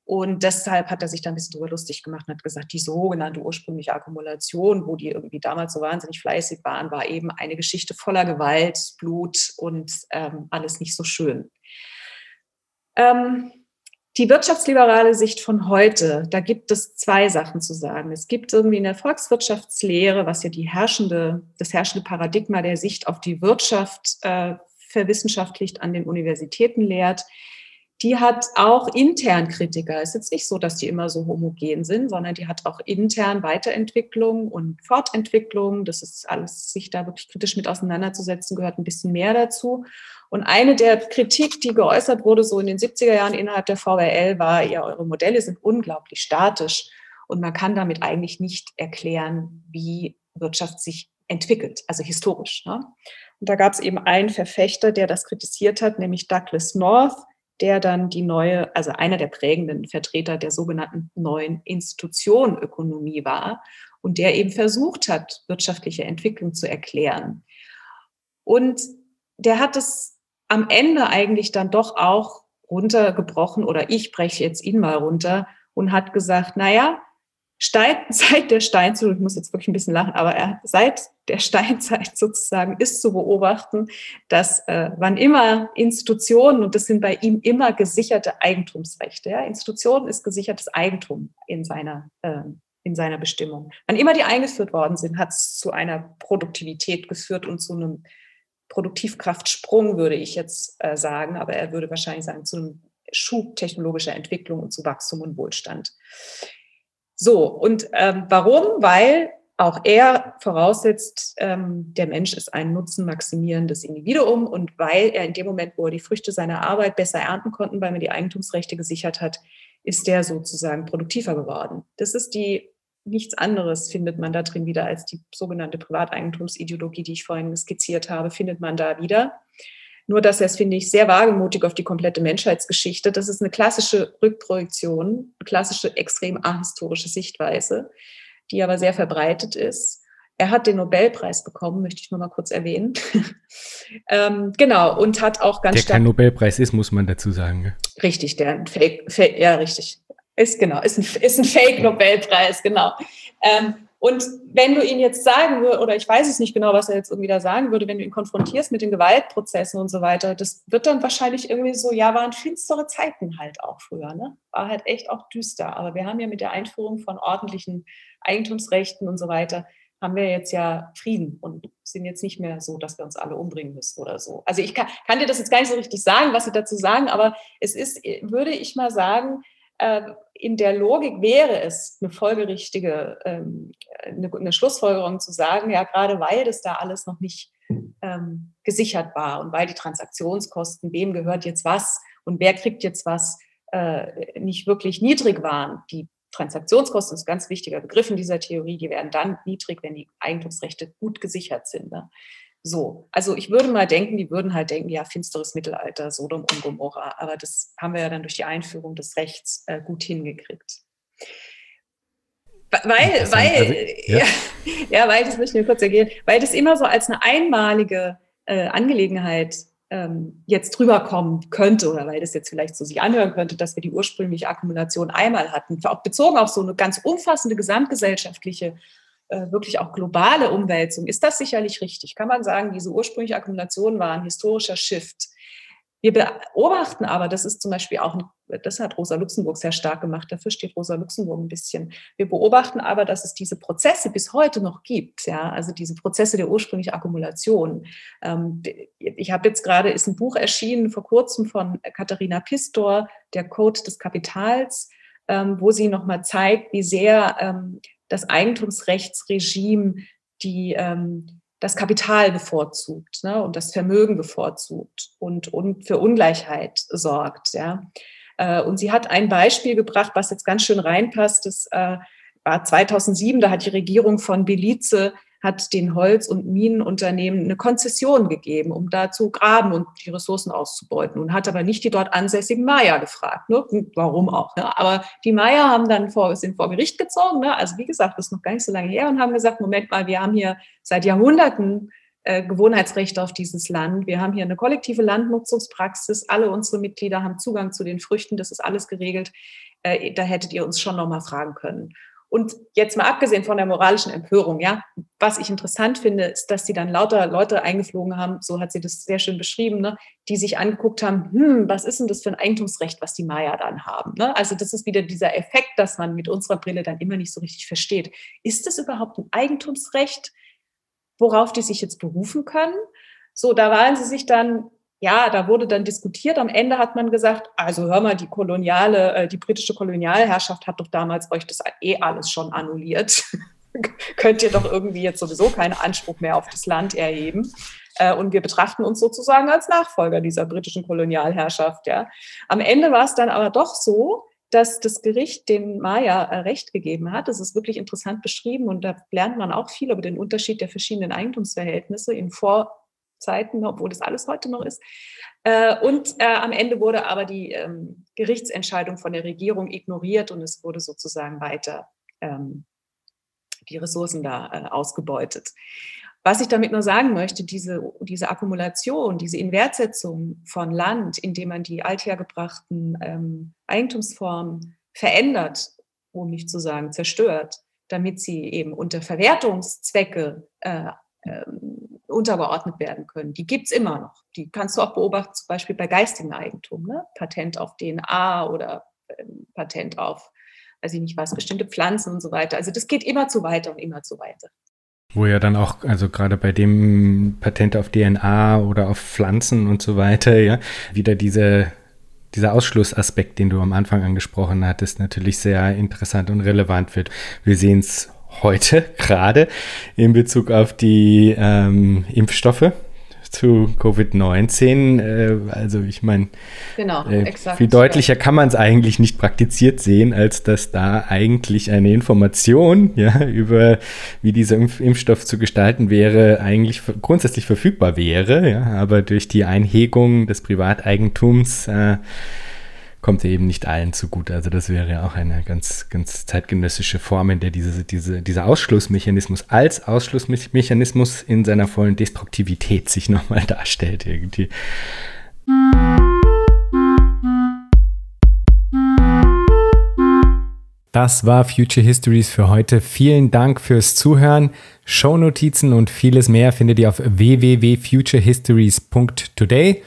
Und deshalb hat er sich dann ein bisschen drüber lustig gemacht und hat gesagt, die sogenannte ursprüngliche Akkumulation, wo die irgendwie damals so wahnsinnig fleißig waren, war eben eine Geschichte voller Gewalt, Blut und ähm, alles nicht so schön. Ähm, die wirtschaftsliberale Sicht von heute, da gibt es zwei Sachen zu sagen. Es gibt irgendwie in der Volkswirtschaftslehre, was ja die herrschende, das herrschende Paradigma der Sicht auf die Wirtschaft äh, verwissenschaftlicht an den Universitäten lehrt, die hat auch intern Kritiker. Es ist jetzt nicht so, dass die immer so homogen sind, sondern die hat auch intern Weiterentwicklung und Fortentwicklung. Das ist alles, sich da wirklich kritisch mit auseinanderzusetzen, gehört ein bisschen mehr dazu. Und eine der Kritik, die geäußert wurde, so in den 70er Jahren innerhalb der VWL, war, ja, eure Modelle sind unglaublich statisch und man kann damit eigentlich nicht erklären, wie Wirtschaft sich entwickelt, also historisch. Ne? Und da gab es eben einen Verfechter, der das kritisiert hat, nämlich Douglas North, der dann die neue, also einer der prägenden Vertreter der sogenannten neuen Institutionenökonomie war und der eben versucht hat, wirtschaftliche Entwicklung zu erklären. Und der hat es am Ende eigentlich dann doch auch runtergebrochen oder ich breche jetzt ihn mal runter und hat gesagt, naja, Stein, seit der Steinzeit, ich muss jetzt wirklich ein bisschen lachen, aber er, seit der Steinzeit sozusagen ist zu beobachten, dass äh, wann immer Institutionen, und das sind bei ihm immer gesicherte Eigentumsrechte, ja, Institutionen ist gesichertes Eigentum in seiner, äh, in seiner Bestimmung. Wann immer die eingeführt worden sind, hat es zu einer Produktivität geführt und zu einem Produktivkraftsprung, würde ich jetzt äh, sagen, aber er würde wahrscheinlich sagen, zu einem Schub technologischer Entwicklung und zu Wachstum und Wohlstand. So, und ähm, warum? Weil auch er voraussetzt, ähm, der Mensch ist ein nutzenmaximierendes Individuum und weil er in dem Moment, wo er die Früchte seiner Arbeit besser ernten konnte, weil man die Eigentumsrechte gesichert hat, ist der sozusagen produktiver geworden. Das ist die, nichts anderes findet man da drin wieder als die sogenannte Privateigentumsideologie, die ich vorhin skizziert habe, findet man da wieder. Nur, dass er es, finde ich, sehr wagemutig auf die komplette Menschheitsgeschichte. Das ist eine klassische Rückprojektion, eine klassische extrem ahistorische Sichtweise, die aber sehr verbreitet ist. Er hat den Nobelpreis bekommen, möchte ich nur mal kurz erwähnen. ähm, genau, und hat auch ganz der stark. Der kein Nobelpreis ist, muss man dazu sagen. Richtig, der Fake, Fake ja, richtig. Ist genau, ist ein, ist ein Fake-Nobelpreis, genau. Ähm, und wenn du ihn jetzt sagen würdest, oder ich weiß es nicht genau, was er jetzt irgendwie da sagen würde, wenn du ihn konfrontierst mit den Gewaltprozessen und so weiter, das wird dann wahrscheinlich irgendwie so, ja, waren finstere Zeiten halt auch früher, ne? War halt echt auch düster. Aber wir haben ja mit der Einführung von ordentlichen Eigentumsrechten und so weiter, haben wir jetzt ja Frieden und sind jetzt nicht mehr so, dass wir uns alle umbringen müssen oder so. Also ich kann, kann dir das jetzt gar nicht so richtig sagen, was sie dazu sagen, aber es ist, würde ich mal sagen, in der Logik wäre es eine folgerichtige, ähm, eine, eine, Schlussfolgerung zu sagen, ja, gerade weil das da alles noch nicht ähm, gesichert war und weil die Transaktionskosten, wem gehört jetzt was und wer kriegt jetzt was, äh, nicht wirklich niedrig waren. Die Transaktionskosten ist ein ganz wichtiger Begriff in dieser Theorie, die werden dann niedrig, wenn die Eigentumsrechte gut gesichert sind. Ne? So, also ich würde mal denken, die würden halt denken, ja, finsteres Mittelalter, Sodom und Gomorra. Aber das haben wir ja dann durch die Einführung des Rechts äh, gut hingekriegt. Weil, weil, also, ja. ja. Ja, weil, das möchte ich mir kurz ergehen, weil das immer so als eine einmalige äh, Angelegenheit ähm, jetzt rüberkommen könnte oder weil das jetzt vielleicht so sich anhören könnte, dass wir die ursprüngliche Akkumulation einmal hatten, auch bezogen auf so eine ganz umfassende gesamtgesellschaftliche äh, wirklich auch globale Umwälzung, ist das sicherlich richtig. Kann man sagen, diese ursprüngliche Akkumulation war ein historischer Shift. Wir beobachten aber, das ist zum Beispiel auch, das hat Rosa Luxemburg sehr stark gemacht, dafür steht Rosa Luxemburg ein bisschen. Wir beobachten aber, dass es diese Prozesse bis heute noch gibt, ja, also diese Prozesse der ursprünglichen Akkumulation. Ähm, ich habe jetzt gerade, ist ein Buch erschienen vor kurzem von Katharina Pistor, der Code des Kapitals, ähm, wo sie nochmal zeigt, wie sehr ähm, das Eigentumsrechtsregime die ähm, das Kapital bevorzugt ne, und das Vermögen bevorzugt und, und für Ungleichheit sorgt. Ja. Äh, und sie hat ein Beispiel gebracht, was jetzt ganz schön reinpasst. Das äh, war 2007, da hat die Regierung von Belize hat den Holz- und Minenunternehmen eine Konzession gegeben, um da zu graben und die Ressourcen auszubeuten und hat aber nicht die dort ansässigen Maya gefragt. Ne? Warum auch? Ne? Aber die Maya haben dann vor, sind vor Gericht gezogen. Ne? Also wie gesagt, das ist noch gar nicht so lange her und haben gesagt, Moment mal, wir haben hier seit Jahrhunderten äh, Gewohnheitsrechte auf dieses Land. Wir haben hier eine kollektive Landnutzungspraxis. Alle unsere Mitglieder haben Zugang zu den Früchten. Das ist alles geregelt. Äh, da hättet ihr uns schon noch mal fragen können. Und jetzt mal abgesehen von der moralischen Empörung, ja, was ich interessant finde, ist, dass sie dann lauter Leute eingeflogen haben, so hat sie das sehr schön beschrieben, ne, die sich angeguckt haben, hm, was ist denn das für ein Eigentumsrecht, was die Maya dann haben? Ne? Also das ist wieder dieser Effekt, dass man mit unserer Brille dann immer nicht so richtig versteht. Ist das überhaupt ein Eigentumsrecht, worauf die sich jetzt berufen können? So, da waren sie sich dann ja, da wurde dann diskutiert. Am Ende hat man gesagt, also hör mal, die koloniale, äh, die britische Kolonialherrschaft hat doch damals euch das eh alles schon annulliert. Könnt ihr doch irgendwie jetzt sowieso keinen Anspruch mehr auf das Land erheben. Äh, und wir betrachten uns sozusagen als Nachfolger dieser britischen Kolonialherrschaft. Ja. Am Ende war es dann aber doch so, dass das Gericht den Maya äh, Recht gegeben hat. Das ist wirklich interessant beschrieben und da lernt man auch viel über den Unterschied der verschiedenen Eigentumsverhältnisse in Vor- Zeiten, obwohl das alles heute noch ist. Äh, und äh, am Ende wurde aber die ähm, Gerichtsentscheidung von der Regierung ignoriert und es wurde sozusagen weiter ähm, die Ressourcen da äh, ausgebeutet. Was ich damit nur sagen möchte, diese, diese Akkumulation, diese Inwertsetzung von Land, indem man die althergebrachten ähm, Eigentumsformen verändert, um nicht zu sagen zerstört, damit sie eben unter Verwertungszwecke äh, untergeordnet werden können. Die gibt es immer noch. Die kannst du auch beobachten, zum Beispiel bei geistigem Eigentum, ne? Patent auf DNA oder ähm, Patent auf, weiß ich nicht was, bestimmte Pflanzen und so weiter. Also das geht immer zu weiter und immer zu weiter. Wo ja dann auch, also gerade bei dem Patent auf DNA oder auf Pflanzen und so weiter, ja, wieder diese, dieser Ausschlussaspekt, den du am Anfang angesprochen hattest, natürlich sehr interessant und relevant wird. Wir sehen es heute gerade in Bezug auf die ähm, Impfstoffe zu Covid-19. Äh, also ich meine, genau, äh, viel deutlicher kann man es eigentlich nicht praktiziert sehen, als dass da eigentlich eine Information ja, über wie dieser Impf Impfstoff zu gestalten wäre, eigentlich grundsätzlich verfügbar wäre. Ja, aber durch die Einhegung des Privateigentums äh, kommt eben nicht allen zugute. Also das wäre ja auch eine ganz, ganz zeitgenössische Form, in der diese, diese, dieser Ausschlussmechanismus als Ausschlussmechanismus in seiner vollen Destruktivität sich nochmal darstellt irgendwie. Das war Future Histories für heute. Vielen Dank fürs Zuhören. Shownotizen und vieles mehr findet ihr auf www.futurehistories.today.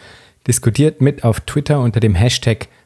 Diskutiert mit auf Twitter unter dem Hashtag